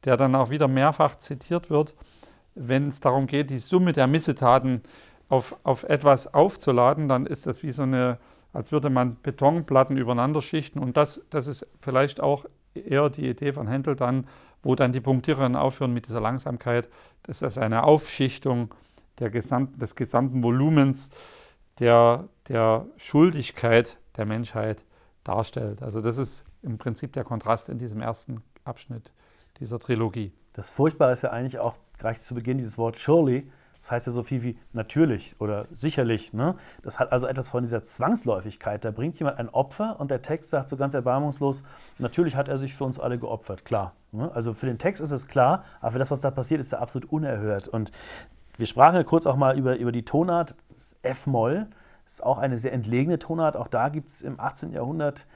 der dann auch wieder mehrfach zitiert wird, wenn es darum geht, die Summe der Missetaten auf, auf etwas aufzuladen, dann ist das wie so eine, als würde man Betonplatten übereinander schichten. Und das, das ist vielleicht auch eher die Idee von Händel dann, wo dann die Punktiererinnen aufhören mit dieser Langsamkeit. Das ist eine Aufschichtung der gesamten, des gesamten Volumens der, der Schuldigkeit der Menschheit darstellt. Also das ist im Prinzip der Kontrast in diesem ersten Abschnitt dieser Trilogie. Das Furchtbare ist ja eigentlich auch gleich zu Beginn dieses Wort surely. Das heißt ja so viel wie natürlich oder sicherlich. Ne? Das hat also etwas von dieser Zwangsläufigkeit. Da bringt jemand ein Opfer und der Text sagt so ganz erbarmungslos, natürlich hat er sich für uns alle geopfert, klar. Ne? Also für den Text ist es klar, aber für das, was da passiert, ist er absolut unerhört. Und wir sprachen ja kurz auch mal über, über die Tonart, F-Moll. Ist auch eine sehr entlegene Tonart. Auch da gibt es im 18. Jahrhundert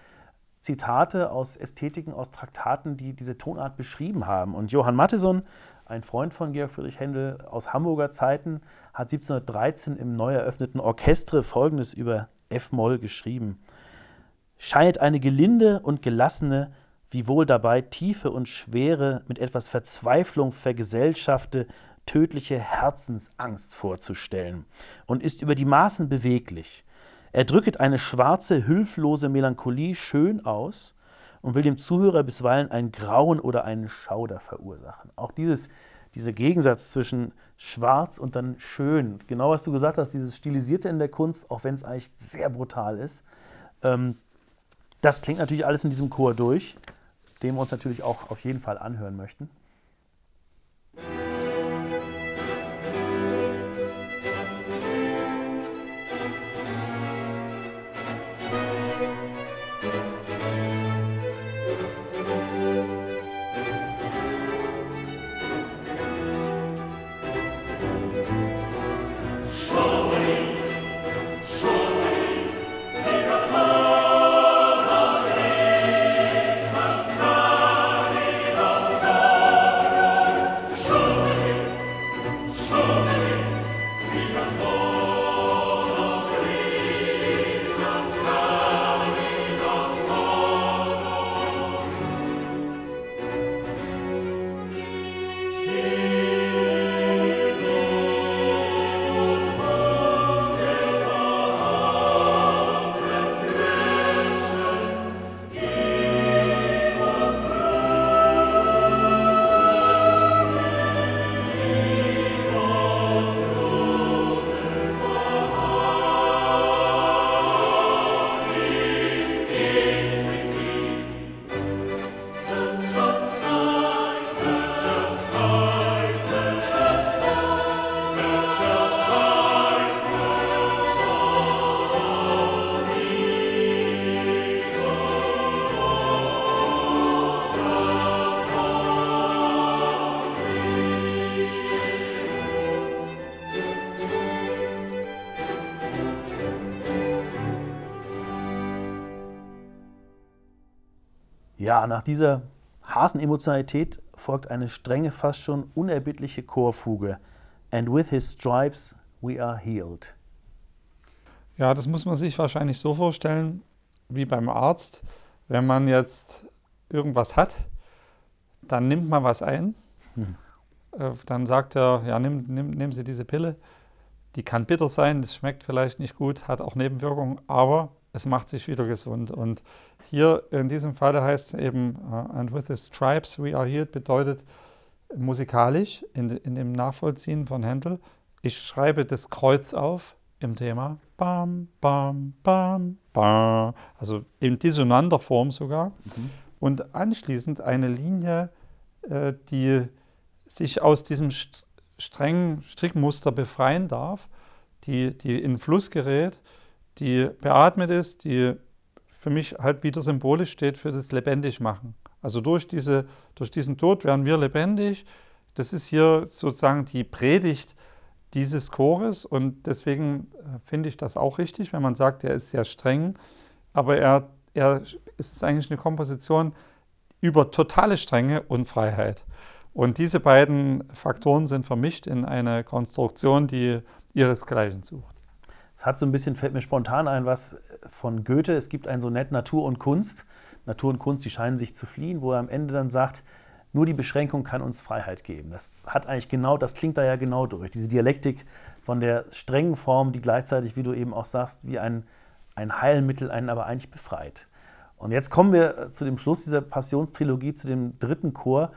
Zitate aus Ästhetiken, aus Traktaten, die diese Tonart beschrieben haben. Und Johann Matheson, ein Freund von Georg Friedrich Händel aus Hamburger Zeiten, hat 1713 im neu eröffneten Orchestre Folgendes über F-Moll geschrieben. Scheint eine gelinde und gelassene, wiewohl dabei tiefe und schwere, mit etwas Verzweiflung vergesellschaftete, tödliche Herzensangst vorzustellen und ist über die Maßen beweglich. Er drücket eine schwarze, hülflose Melancholie schön aus und will dem Zuhörer bisweilen ein Grauen oder einen Schauder verursachen. Auch dieses, dieser Gegensatz zwischen schwarz und dann schön, genau was du gesagt hast, dieses Stilisierte in der Kunst, auch wenn es eigentlich sehr brutal ist, ähm, das klingt natürlich alles in diesem Chor durch, den wir uns natürlich auch auf jeden Fall anhören möchten. Ja, nach dieser harten Emotionalität folgt eine strenge, fast schon unerbittliche Chorfuge. And with his stripes we are healed. Ja, das muss man sich wahrscheinlich so vorstellen, wie beim Arzt. Wenn man jetzt irgendwas hat, dann nimmt man was ein. Hm. Äh, dann sagt er, ja, nimm, nimm, nehmen Sie diese Pille. Die kann bitter sein, das schmeckt vielleicht nicht gut, hat auch Nebenwirkungen, aber es macht sich wieder gesund. Und hier in diesem Fall heißt es eben, uh, and with the stripes we are healed, bedeutet musikalisch in, in dem Nachvollziehen von Händel, ich schreibe das Kreuz auf im Thema. Bam, bam, bam, bam. Also in dissonanter Form sogar. Mhm. Und anschließend eine Linie, äh, die sich aus diesem st strengen Strickmuster befreien darf, die, die in Fluss gerät die beatmet ist, die für mich halt wieder symbolisch steht für das Lebendigmachen. Also durch, diese, durch diesen Tod werden wir lebendig. Das ist hier sozusagen die Predigt dieses Chores und deswegen äh, finde ich das auch richtig, wenn man sagt, er ist sehr streng, aber er, er ist eigentlich eine Komposition über totale Strenge und Freiheit. Und diese beiden Faktoren sind vermischt in eine Konstruktion, die ihresgleichen sucht. Es hat so ein bisschen, fällt mir spontan ein, was von Goethe. Es gibt ein Sonett Natur und Kunst. Natur und Kunst, die scheinen sich zu fliehen, wo er am Ende dann sagt, nur die Beschränkung kann uns Freiheit geben. Das hat eigentlich genau, das klingt da ja genau durch. Diese Dialektik von der strengen Form, die gleichzeitig, wie du eben auch sagst, wie ein, ein Heilmittel einen aber eigentlich befreit. Und jetzt kommen wir zu dem Schluss dieser Passionstrilogie, zu dem dritten Chor.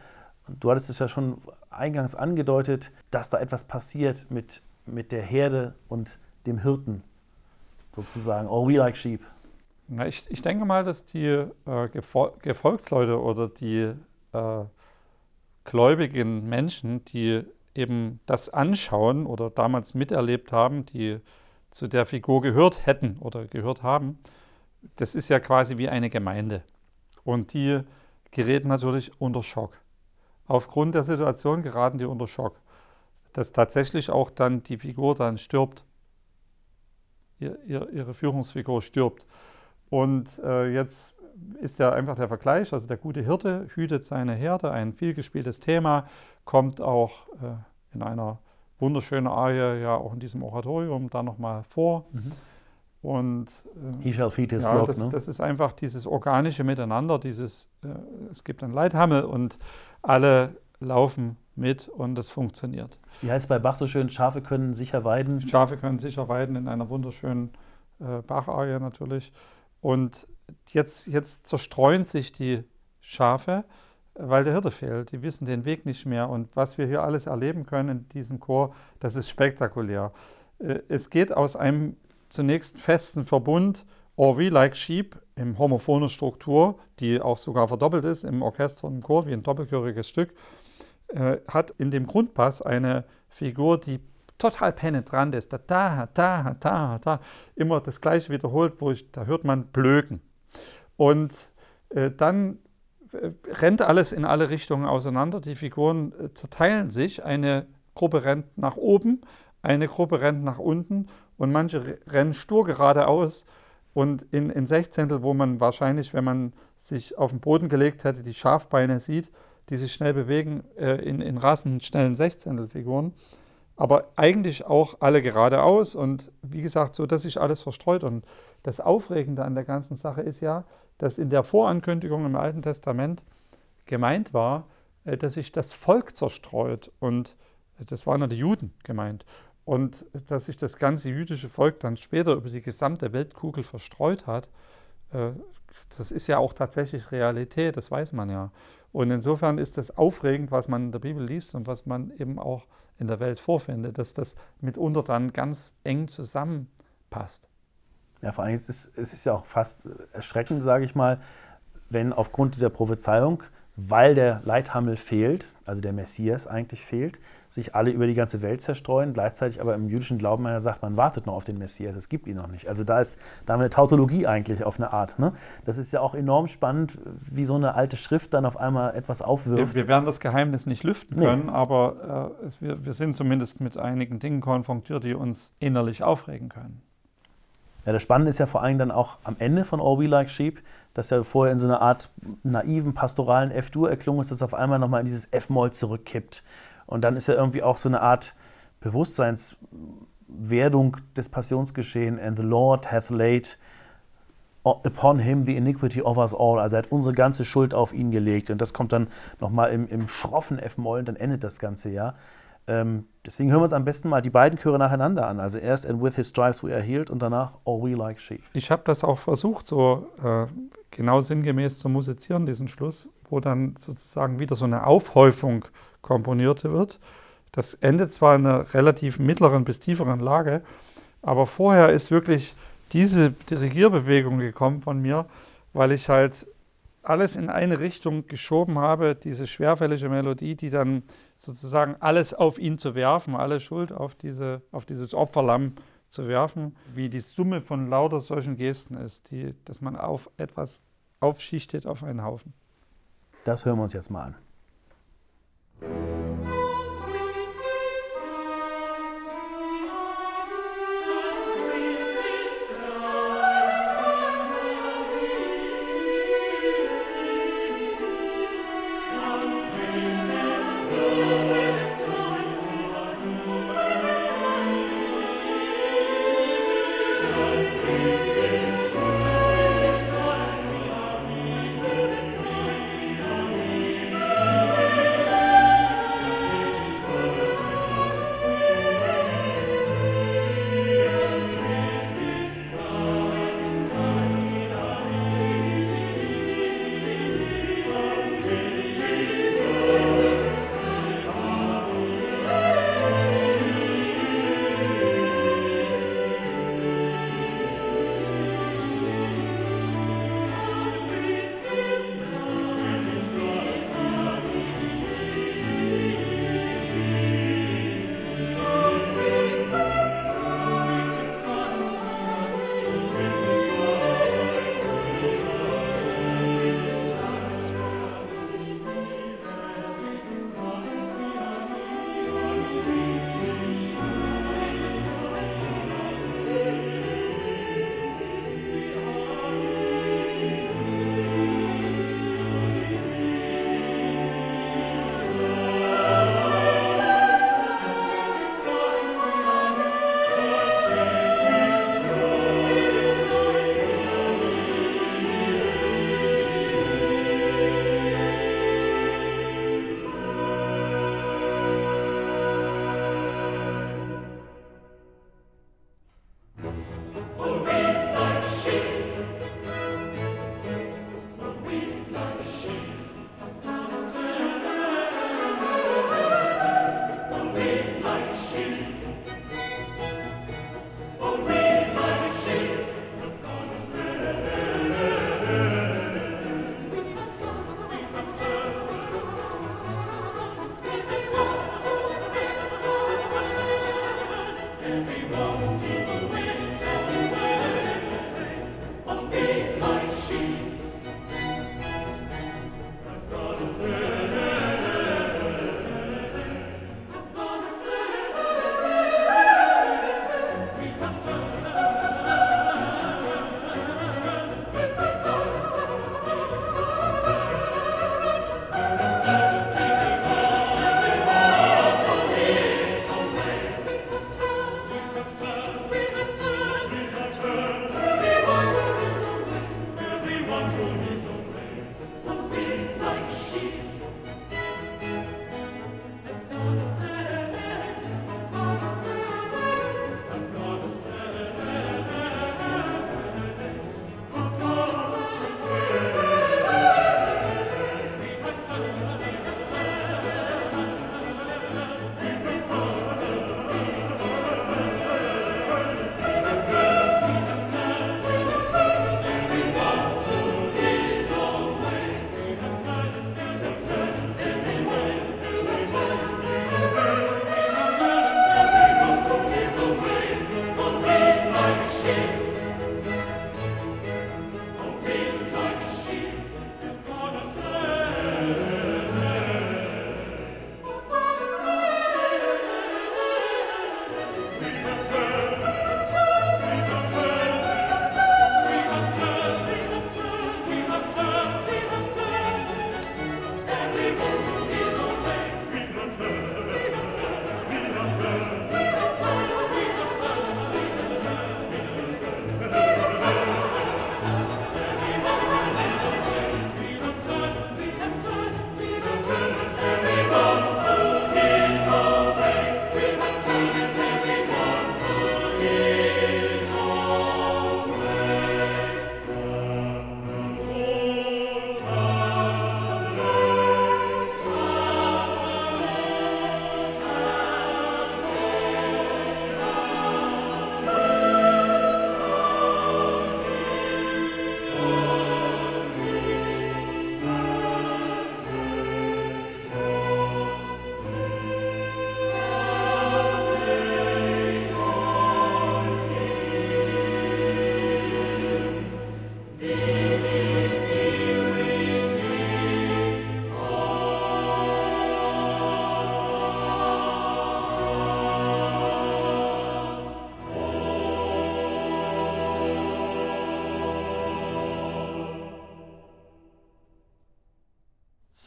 Und du hattest es ja schon eingangs angedeutet, dass da etwas passiert mit, mit der Herde und dem Hirten, sozusagen. Or we like sheep. Na, ich, ich denke mal, dass die äh, Gefol Gefolgsleute oder die äh, gläubigen Menschen, die eben das anschauen oder damals miterlebt haben, die zu der Figur gehört hätten oder gehört haben, das ist ja quasi wie eine Gemeinde. Und die geraten natürlich unter Schock. Aufgrund der Situation geraten die unter Schock, dass tatsächlich auch dann die Figur dann stirbt. Ihr, ihr, ihre Führungsfigur stirbt. Und äh, jetzt ist ja einfach der Vergleich, also der gute Hirte hütet seine Herde, ein vielgespieltes Thema, kommt auch äh, in einer wunderschönen Arie ja auch in diesem Oratorium da nochmal vor. Mhm. Und äh, He shall feed his ja, flock, das, ne? das ist einfach dieses organische Miteinander, dieses, äh, es gibt ein Leithammel und alle laufen mit und es funktioniert. Wie heißt es bei Bach so schön, Schafe können sicher weiden? Schafe können sicher weiden in einer wunderschönen äh, Bach-Arie natürlich. Und jetzt, jetzt zerstreuen sich die Schafe, weil der Hirte fehlt. Die wissen den Weg nicht mehr. Und was wir hier alles erleben können in diesem Chor, das ist spektakulär. Äh, es geht aus einem zunächst festen Verbund, or we like sheep, in homophoner Struktur, die auch sogar verdoppelt ist im Orchester und im Chor, wie ein doppelchöriges Stück, äh, hat in dem Grundpass eine Figur, die total penetrant ist. Da, da, da, da, da, immer das Gleiche wiederholt, wo ich, da hört man Blöken. Und äh, dann äh, rennt alles in alle Richtungen auseinander. Die Figuren äh, zerteilen sich. Eine Gruppe rennt nach oben, eine Gruppe rennt nach unten und manche rennen stur geradeaus. Und in, in Sechzehntel, wo man wahrscheinlich, wenn man sich auf den Boden gelegt hätte, die Schafbeine sieht, die sich schnell bewegen, äh, in, in rasend schnellen Sechzehntelfiguren, aber eigentlich auch alle geradeaus und wie gesagt, so dass sich alles verstreut. Und das Aufregende an der ganzen Sache ist ja, dass in der Vorankündigung im Alten Testament gemeint war, äh, dass sich das Volk zerstreut. Und das waren ja die Juden gemeint. Und dass sich das ganze jüdische Volk dann später über die gesamte Weltkugel verstreut hat, äh, das ist ja auch tatsächlich Realität, das weiß man ja. Und insofern ist das aufregend, was man in der Bibel liest und was man eben auch in der Welt vorfindet, dass das mitunter dann ganz eng zusammenpasst. Ja, vor allem ist es, es ist ja auch fast erschreckend, sage ich mal, wenn aufgrund dieser Prophezeiung weil der Leithammel fehlt, also der Messias eigentlich fehlt, sich alle über die ganze Welt zerstreuen, gleichzeitig aber im jüdischen Glauben einer sagt, man wartet noch auf den Messias, es gibt ihn noch nicht. Also da ist da haben wir eine Tautologie eigentlich auf eine Art. Ne? Das ist ja auch enorm spannend, wie so eine alte Schrift dann auf einmal etwas aufwirft. Wir, wir werden das Geheimnis nicht lüften nee. können, aber äh, es, wir, wir sind zumindest mit einigen Dingen konfrontiert, die uns innerlich aufregen können. Das Spannende ist ja vor allem dann auch am Ende von All We Like Sheep, dass ja vorher in so einer Art naiven, pastoralen F-Dur erklungen ist, dass auf einmal nochmal in dieses F-Moll zurückkippt. Und dann ist ja irgendwie auch so eine Art Bewusstseinswerdung des Passionsgeschehen. And the Lord hath laid upon him the iniquity of us all. Also er hat unsere ganze Schuld auf ihn gelegt. Und das kommt dann nochmal im, im schroffen F-Moll und dann endet das Ganze ja. Ähm, deswegen hören wir uns am besten mal die beiden Chöre nacheinander an. Also erst And with his stripes we are healed und danach All we like sheep. Ich habe das auch versucht, so äh, genau sinngemäß zu musizieren, diesen Schluss, wo dann sozusagen wieder so eine Aufhäufung komponiert wird. Das endet zwar in einer relativ mittleren bis tieferen Lage, aber vorher ist wirklich diese Dirigierbewegung gekommen von mir, weil ich halt alles in eine Richtung geschoben habe, diese schwerfällige Melodie, die dann sozusagen alles auf ihn zu werfen, alle Schuld auf, diese, auf dieses Opferlamm zu werfen, wie die Summe von lauter solchen Gesten ist, die, dass man auf etwas aufschichtet auf einen Haufen. Das hören wir uns jetzt mal an.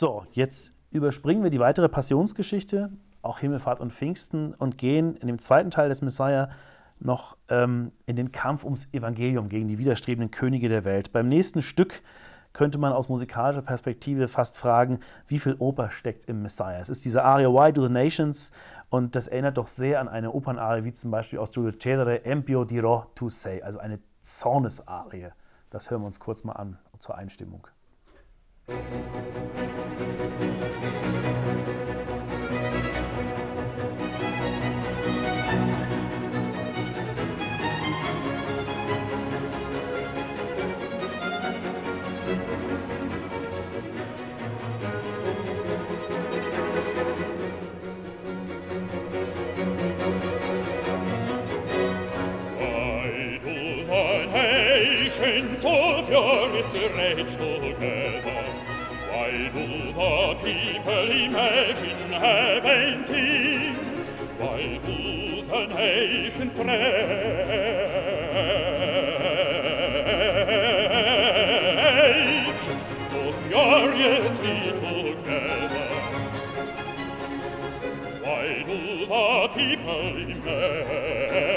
So, jetzt überspringen wir die weitere Passionsgeschichte, auch Himmelfahrt und Pfingsten, und gehen in dem zweiten Teil des Messiah noch ähm, in den Kampf ums Evangelium gegen die widerstrebenden Könige der Welt. Beim nächsten Stück könnte man aus musikalischer Perspektive fast fragen, wie viel Oper steckt im Messiah. Es ist diese Aria Why do the Nations und das erinnert doch sehr an eine Opernarie wie zum Beispiel aus Giulio Cesare Empio dirò tu sei, also eine Zornesarie. Das hören wir uns kurz mal an zur Einstimmung. patience of your misreached together. Why do the people imagine heaven king Why do the nations rage so furiously together? Why do the people imagine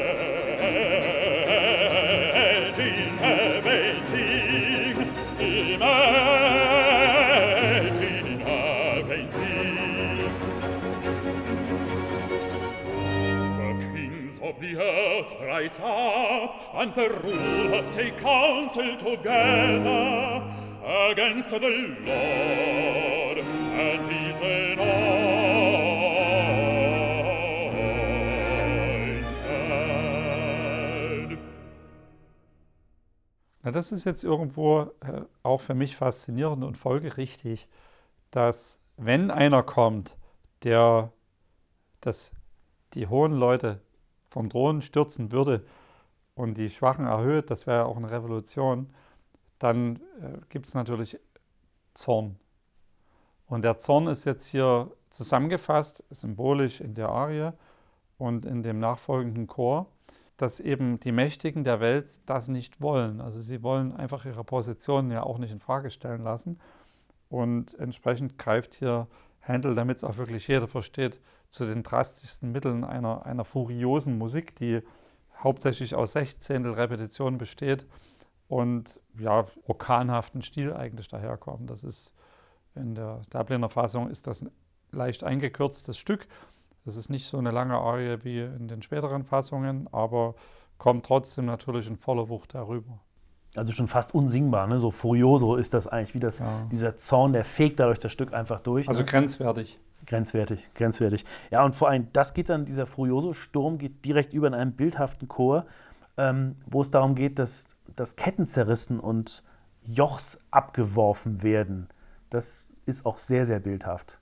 earth rise up, and the rulers take counsel together against the Lord and his anointed. Na, das ist jetzt irgendwo äh, auch für mich faszinierend und folgerichtig, dass wenn einer kommt, der das, die hohen Leute vom Thron stürzen würde und die Schwachen erhöht, das wäre ja auch eine Revolution, dann äh, gibt es natürlich Zorn. Und der Zorn ist jetzt hier zusammengefasst, symbolisch in der Arie und in dem nachfolgenden Chor, dass eben die Mächtigen der Welt das nicht wollen. Also sie wollen einfach ihre Position ja auch nicht in Frage stellen lassen. Und entsprechend greift hier Handel, damit es auch wirklich jeder versteht, zu den drastischsten Mitteln einer, einer furiosen Musik, die hauptsächlich aus Sechzehntel Repetitionen besteht und ja, orkanhaften Stil eigentlich daherkommt. Das ist in der Dubliner Fassung ist das ein leicht eingekürztes Stück. Das ist nicht so eine lange Arie wie in den späteren Fassungen, aber kommt trotzdem natürlich in voller Wucht herüber. Also schon fast unsingbar, ne? so furioso ist das eigentlich, wie das, ja. dieser Zorn, der fegt dadurch das Stück einfach durch. Also ne? grenzwertig. Grenzwertig, grenzwertig. Ja, und vor allem, das geht dann, dieser Furioso-Sturm geht direkt über in einen bildhaften Chor, ähm, wo es darum geht, dass, dass Ketten zerrissen und Jochs abgeworfen werden. Das ist auch sehr, sehr bildhaft.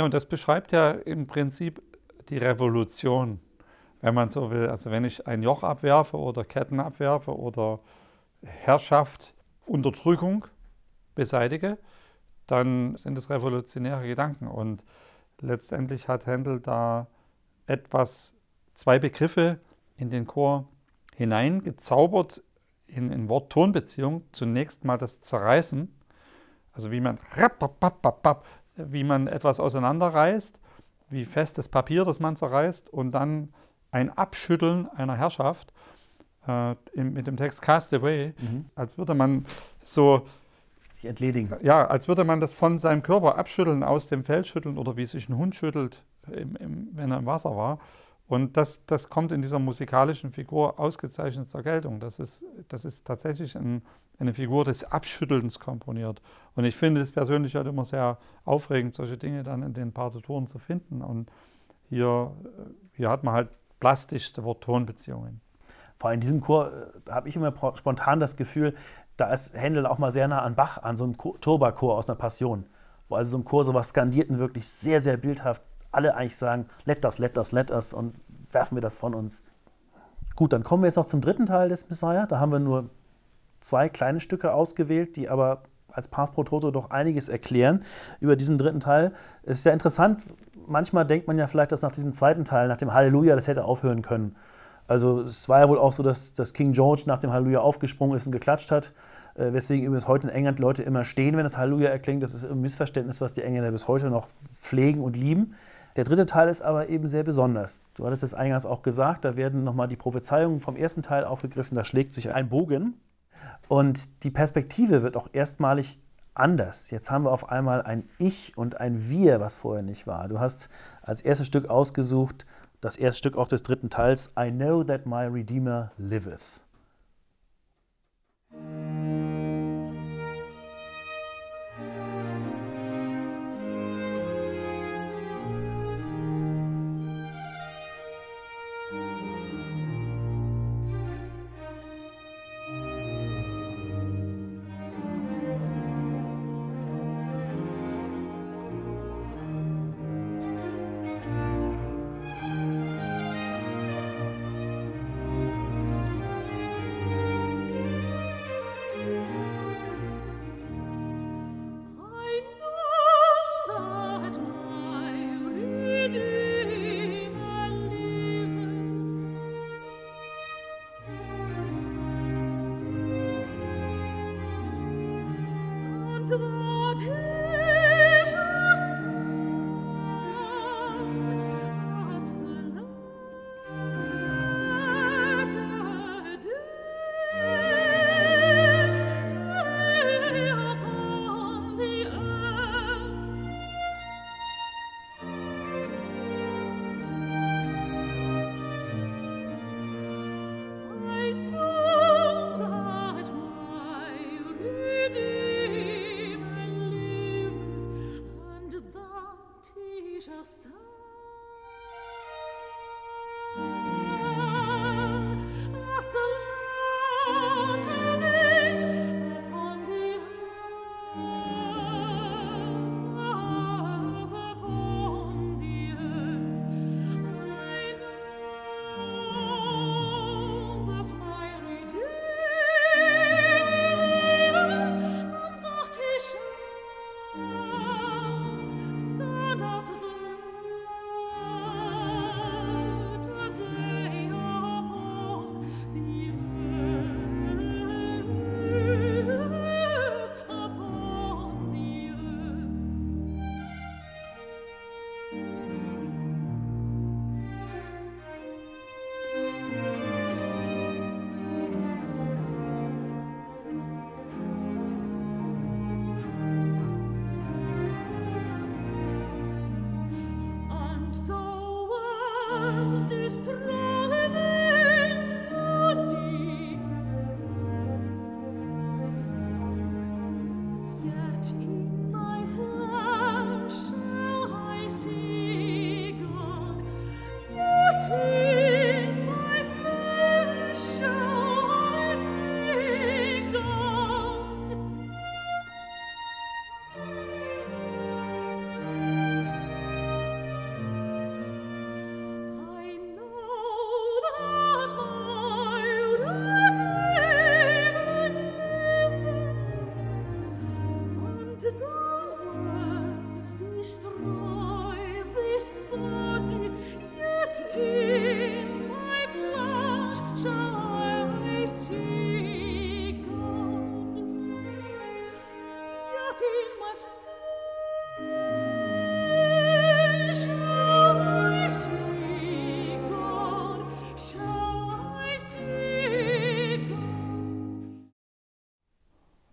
Ja, und das beschreibt ja im Prinzip die Revolution, wenn man so will. Also wenn ich ein Joch abwerfe oder Ketten abwerfe oder Herrschaft, Unterdrückung beseitige, dann sind es revolutionäre Gedanken. Und letztendlich hat Händel da etwas, zwei Begriffe in den Chor hineingezaubert in, in Wort-Ton-Beziehung. Zunächst mal das Zerreißen, also wie man wie man etwas auseinanderreißt, wie festes Papier, das man zerreißt, und dann ein Abschütteln einer Herrschaft äh, im, mit dem Text Cast Away, mhm. als würde man so sich entledigen. Ja, als würde man das von seinem Körper abschütteln, aus dem Feld schütteln oder wie sich ein Hund schüttelt, im, im, wenn er im Wasser war. Und das, das kommt in dieser musikalischen Figur ausgezeichnet zur Geltung. Das ist, das ist tatsächlich ein, eine Figur des Abschüttelns komponiert. Und ich finde es persönlich halt immer sehr aufregend, solche Dinge dann in den Partituren zu finden. Und hier, hier hat man halt plastischste Wort-Ton-Beziehungen. Vor allem in diesem Chor äh, habe ich immer spontan das Gefühl, da ist Händel auch mal sehr nah an Bach, an so einem Turbachor aus einer Passion. Wo also so ein Chor sowas skandiert und wirklich sehr, sehr bildhaft alle eigentlich sagen, let us, let us, let us und werfen wir das von uns. Gut, dann kommen wir jetzt noch zum dritten Teil des Messiah. Da haben wir nur zwei kleine Stücke ausgewählt, die aber als Pass Toto doch einiges erklären über diesen dritten Teil. Es ist ja interessant, manchmal denkt man ja vielleicht, dass nach diesem zweiten Teil, nach dem Halleluja, das hätte aufhören können. Also es war ja wohl auch so, dass, dass King George nach dem Halleluja aufgesprungen ist und geklatscht hat. Äh, weswegen übrigens heute in England Leute immer stehen, wenn das Halleluja erklingt. Das ist ein Missverständnis, was die Engländer bis heute noch pflegen und lieben. Der dritte Teil ist aber eben sehr besonders. Du hattest es eingangs auch gesagt, da werden nochmal die Prophezeiungen vom ersten Teil aufgegriffen, da schlägt sich ein Bogen und die Perspektive wird auch erstmalig anders. Jetzt haben wir auf einmal ein Ich und ein Wir, was vorher nicht war. Du hast als erstes Stück ausgesucht, das erste Stück auch des dritten Teils, I know that my Redeemer liveth.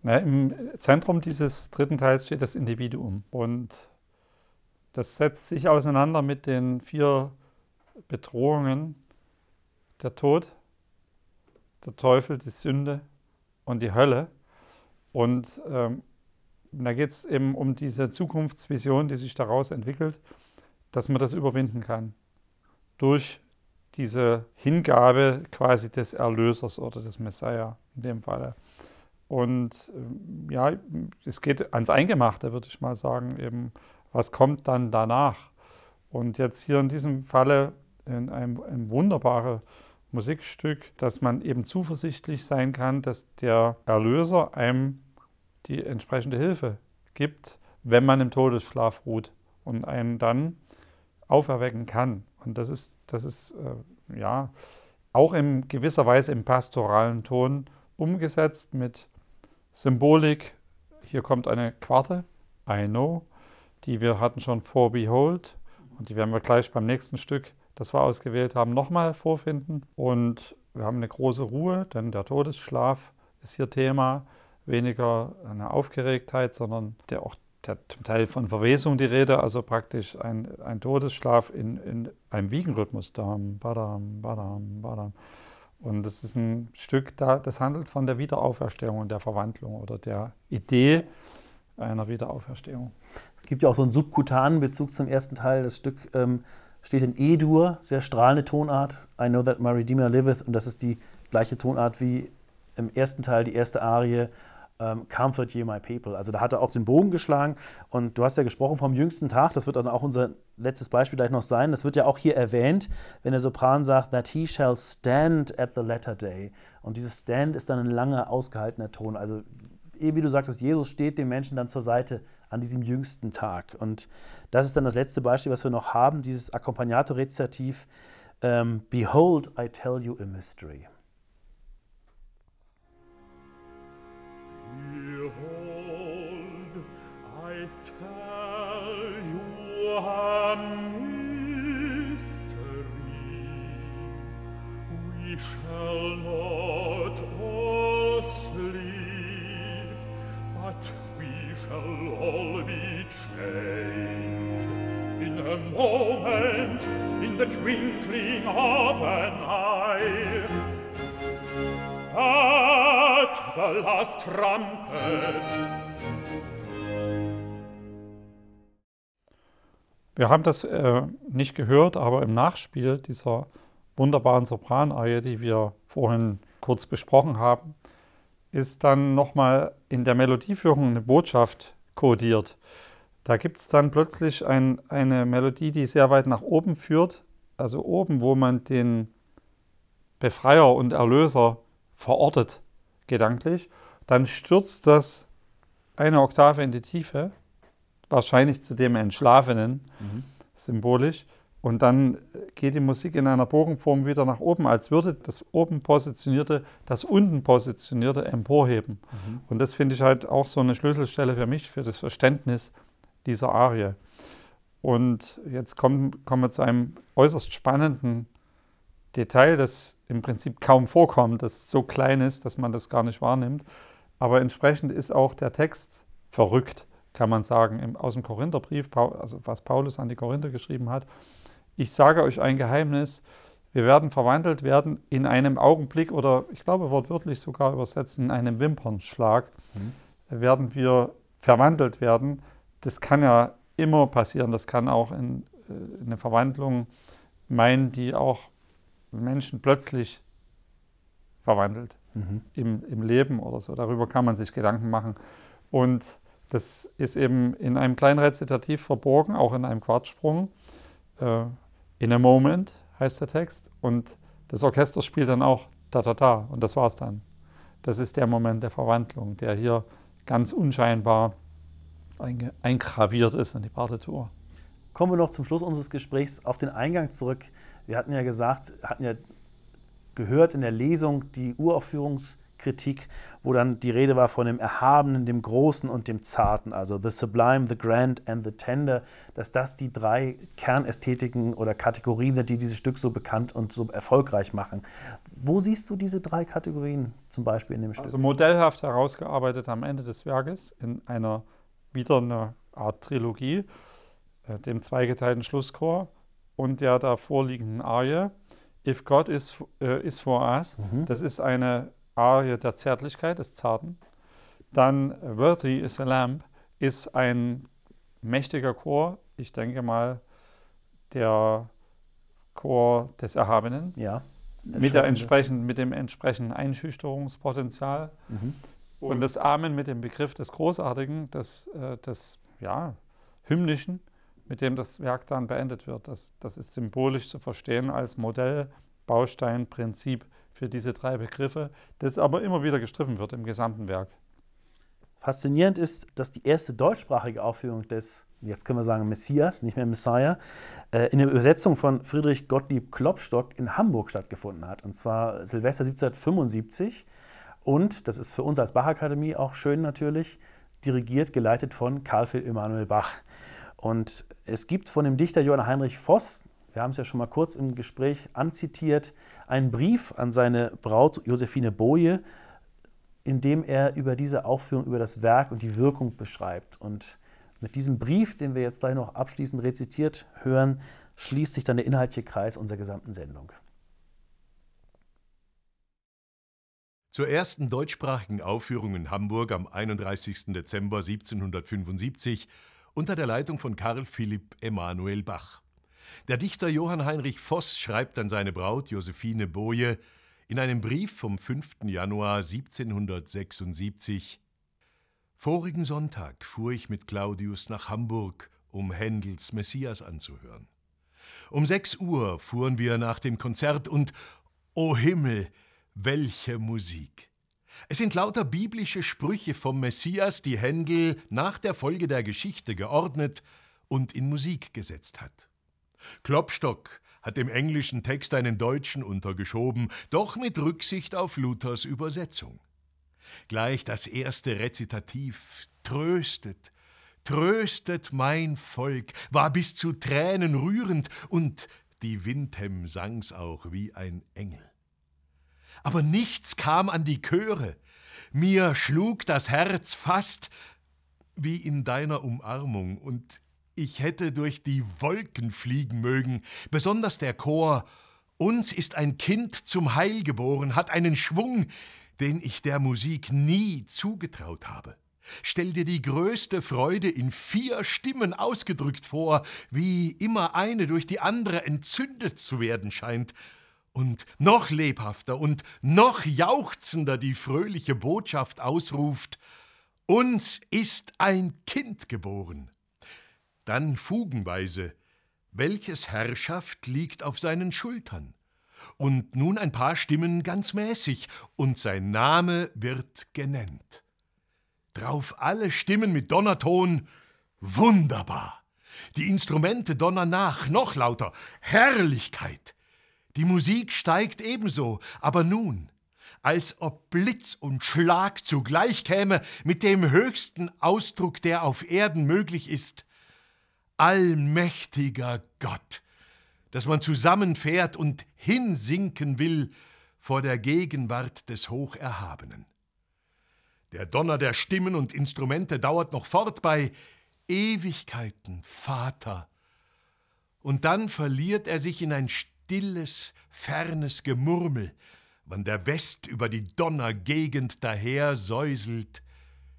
Ja, Im Zentrum dieses dritten Teils steht das Individuum und das setzt sich auseinander mit den vier Bedrohungen, der Tod, der Teufel, die Sünde und die Hölle. Und ähm, da geht es eben um diese Zukunftsvision, die sich daraus entwickelt, dass man das überwinden kann. Durch diese Hingabe quasi des Erlösers oder des Messiah in dem Falle. Und ähm, ja, es geht ans Eingemachte, würde ich mal sagen, eben, was kommt dann danach? Und jetzt hier in diesem Falle in einem, ein wunderbares Musikstück, dass man eben zuversichtlich sein kann, dass der Erlöser einem die entsprechende Hilfe gibt, wenn man im Todesschlaf ruht und einen dann auferwecken kann. Und das ist, das ist äh, ja auch in gewisser Weise im pastoralen Ton umgesetzt mit Symbolik, hier kommt eine Quarte, I know, die wir hatten schon vor Behold und die werden wir gleich beim nächsten Stück, das wir ausgewählt haben, nochmal vorfinden. Und wir haben eine große Ruhe, denn der Todesschlaf ist hier Thema, weniger eine Aufgeregtheit, sondern der auch der, zum Teil von Verwesung die Rede, also praktisch ein, ein Todesschlaf in, in einem Wiegenrhythmus. Dam, badam, badam, badam. Und das ist ein Stück, das handelt von der Wiederauferstehung und der Verwandlung oder der Idee einer Wiederauferstehung. Es gibt ja auch so einen subkutanen Bezug zum ersten Teil. Das Stück ähm, steht in E-Dur, sehr strahlende Tonart. I know that my Redeemer liveth. Und das ist die gleiche Tonart wie im ersten Teil, die erste Arie ähm, Comfort ye my people. Also da hat er auch den Bogen geschlagen. Und du hast ja gesprochen vom jüngsten Tag, das wird dann auch unser letztes Beispiel gleich noch sein. Das wird ja auch hier erwähnt, wenn der Sopran sagt, that he shall stand at the latter day. Und dieses Stand ist dann ein langer, ausgehaltener Ton. Also wie du sagtest, Jesus steht dem Menschen dann zur Seite an diesem jüngsten Tag. Und das ist dann das letzte Beispiel, was wir noch haben, dieses Accompagnato-Rezitativ. Um, Behold, I tell you a mystery. Behold, I tell you a mystery. We shall not all sleep, but we shall all be changed. In a moment, in the twinkling of an eye, at the last trumpet Wir haben das äh, nicht gehört, aber im Nachspiel dieser wunderbaren Sopraneie, die wir vorhin kurz besprochen haben, ist dann nochmal in der Melodieführung eine Botschaft kodiert. Da gibt es dann plötzlich ein, eine Melodie, die sehr weit nach oben führt, also oben, wo man den Befreier und Erlöser verortet, gedanklich, dann stürzt das eine Oktave in die Tiefe, wahrscheinlich zu dem Entschlafenen, mhm. symbolisch, und dann geht die Musik in einer Bogenform wieder nach oben, als würde das oben positionierte, das unten positionierte emporheben. Mhm. Und das finde ich halt auch so eine Schlüsselstelle für mich, für das Verständnis dieser Arie. Und jetzt kommen, kommen wir zu einem äußerst spannenden Detail, das im Prinzip kaum vorkommt, das so klein ist, dass man das gar nicht wahrnimmt. Aber entsprechend ist auch der Text verrückt, kann man sagen, im, aus dem Korintherbrief, also was Paulus an die Korinther geschrieben hat. Ich sage euch ein Geheimnis, wir werden verwandelt werden in einem Augenblick oder ich glaube wortwörtlich sogar übersetzt in einem Wimpernschlag, mhm. werden wir verwandelt werden. Das kann ja immer passieren. Das kann auch in, in äh, eine Verwandlung meinen, die auch Menschen plötzlich verwandelt mhm. im, im Leben oder so. Darüber kann man sich Gedanken machen. Und das ist eben in einem kleinen Rezitativ verborgen, auch in einem Quartsprung. Äh, in a moment heißt der Text. Und das Orchester spielt dann auch da da da. Und das war's dann. Das ist der Moment der Verwandlung, der hier ganz unscheinbar eingraviert ist in die Partitur. Kommen wir noch zum Schluss unseres Gesprächs auf den Eingang zurück. Wir hatten ja gesagt, hatten ja gehört in der Lesung die Uraufführungskritik, wo dann die Rede war von dem Erhabenen, dem Großen und dem Zarten, also the sublime, the grand and the tender, dass das die drei Kernästhetiken oder Kategorien sind, die dieses Stück so bekannt und so erfolgreich machen. Wo siehst du diese drei Kategorien zum Beispiel in dem Stück? Also modellhaft herausgearbeitet am Ende des Werkes in einer wieder eine Art Trilogie, äh, dem zweigeteilten Schlusschor und der da vorliegenden Arie. If God is, äh, is for us, mhm. das ist eine Arie der Zärtlichkeit, des Zarten. Dann Worthy is a Lamb ist ein mächtiger Chor, ich denke mal der Chor des Erhabenen. Ja. Mit, der entsprechend, mit dem entsprechenden Einschüchterungspotenzial. Mhm. Und das Amen mit dem Begriff des Großartigen, des, äh, des ja, Hymnischen, mit dem das Werk dann beendet wird. Das, das ist symbolisch zu verstehen als Modell, Baustein, Prinzip für diese drei Begriffe, das aber immer wieder gestriffen wird im gesamten Werk. Faszinierend ist, dass die erste deutschsprachige Aufführung des, jetzt können wir sagen Messias, nicht mehr Messiah, äh, in der Übersetzung von Friedrich Gottlieb Klopstock in Hamburg stattgefunden hat. Und zwar Silvester 1775. Und, das ist für uns als Bachakademie auch schön natürlich, dirigiert, geleitet von Karl Philipp Emanuel Bach. Und es gibt von dem Dichter Johann Heinrich Voss, wir haben es ja schon mal kurz im Gespräch anzitiert, einen Brief an seine Braut Josephine Boje, in dem er über diese Aufführung, über das Werk und die Wirkung beschreibt. Und mit diesem Brief, den wir jetzt gleich noch abschließend rezitiert hören, schließt sich dann der inhaltliche Kreis unserer gesamten Sendung. Zur ersten deutschsprachigen Aufführung in Hamburg am 31. Dezember 1775 unter der Leitung von Karl Philipp Emanuel Bach. Der Dichter Johann Heinrich Voss schreibt an seine Braut Josephine Boje in einem Brief vom 5. Januar 1776 Vorigen Sonntag fuhr ich mit Claudius nach Hamburg, um Händels Messias anzuhören. Um sechs Uhr fuhren wir nach dem Konzert und, o oh Himmel, welche Musik! Es sind lauter biblische Sprüche vom Messias, die Händel nach der Folge der Geschichte geordnet und in Musik gesetzt hat. Klopstock hat dem englischen Text einen deutschen untergeschoben, doch mit Rücksicht auf Luthers Übersetzung. Gleich das erste Rezitativ tröstet, tröstet mein Volk, war bis zu Tränen rührend, und die Windhem sang's auch wie ein Engel. Aber nichts kam an die Chöre, mir schlug das Herz fast wie in deiner Umarmung, und ich hätte durch die Wolken fliegen mögen, besonders der Chor. Uns ist ein Kind zum Heil geboren, hat einen Schwung, den ich der Musik nie zugetraut habe. Stell dir die größte Freude in vier Stimmen ausgedrückt vor, wie immer eine durch die andere entzündet zu werden scheint, und noch lebhafter und noch jauchzender die fröhliche Botschaft ausruft, uns ist ein Kind geboren. Dann fugenweise, welches Herrschaft liegt auf seinen Schultern? Und nun ein paar Stimmen ganz mäßig, und sein Name wird genennt. Drauf alle Stimmen mit Donnerton, wunderbar. Die Instrumente donnern nach, noch lauter, Herrlichkeit. Die Musik steigt ebenso, aber nun, als ob Blitz und Schlag zugleich käme, mit dem höchsten Ausdruck, der auf Erden möglich ist. Allmächtiger Gott, dass man zusammenfährt und hinsinken will vor der Gegenwart des Hocherhabenen. Der Donner der Stimmen und Instrumente dauert noch fort bei Ewigkeiten, Vater. Und dann verliert er sich in ein stilles, fernes Gemurmel, wann der West über die Donnergegend daher säuselt,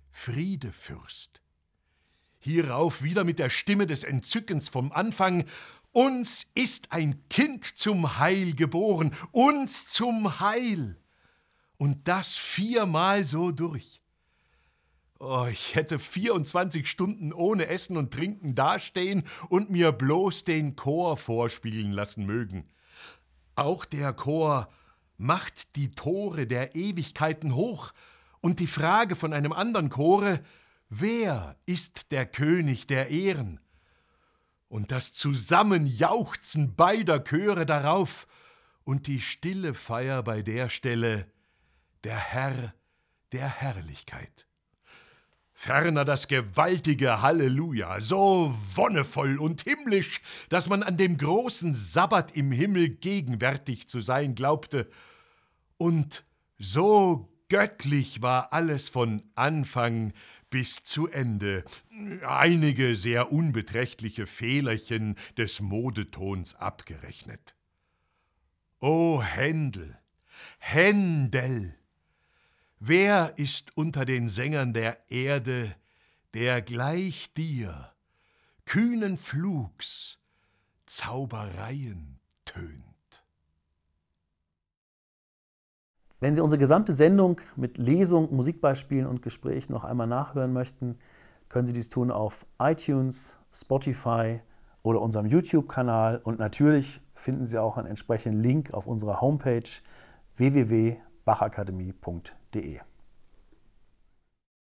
Friede, Fürst. Hierauf wieder mit der Stimme des Entzückens vom Anfang, uns ist ein Kind zum Heil geboren, uns zum Heil. Und das viermal so durch. Oh, ich hätte 24 Stunden ohne Essen und Trinken dastehen und mir bloß den Chor vorspielen lassen mögen. Auch der Chor macht die Tore der Ewigkeiten hoch, und die Frage von einem anderen Chore, wer ist der König der Ehren? Und das Zusammenjauchzen beider Chöre darauf und die stille Feier bei der Stelle, der Herr der Herrlichkeit. Ferner das gewaltige Halleluja, so wonnevoll und himmlisch, dass man an dem großen Sabbat im Himmel gegenwärtig zu sein glaubte. Und so göttlich war alles von Anfang bis zu Ende. Einige sehr unbeträchtliche Fehlerchen des Modetons abgerechnet. O Händel, Händel! Wer ist unter den Sängern der Erde, der gleich dir kühnen Flugs Zaubereien tönt? Wenn Sie unsere gesamte Sendung mit Lesung, Musikbeispielen und Gesprächen noch einmal nachhören möchten, können Sie dies tun auf iTunes, Spotify oder unserem YouTube-Kanal und natürlich finden Sie auch einen entsprechenden Link auf unserer Homepage www.bachakademie.de. det er.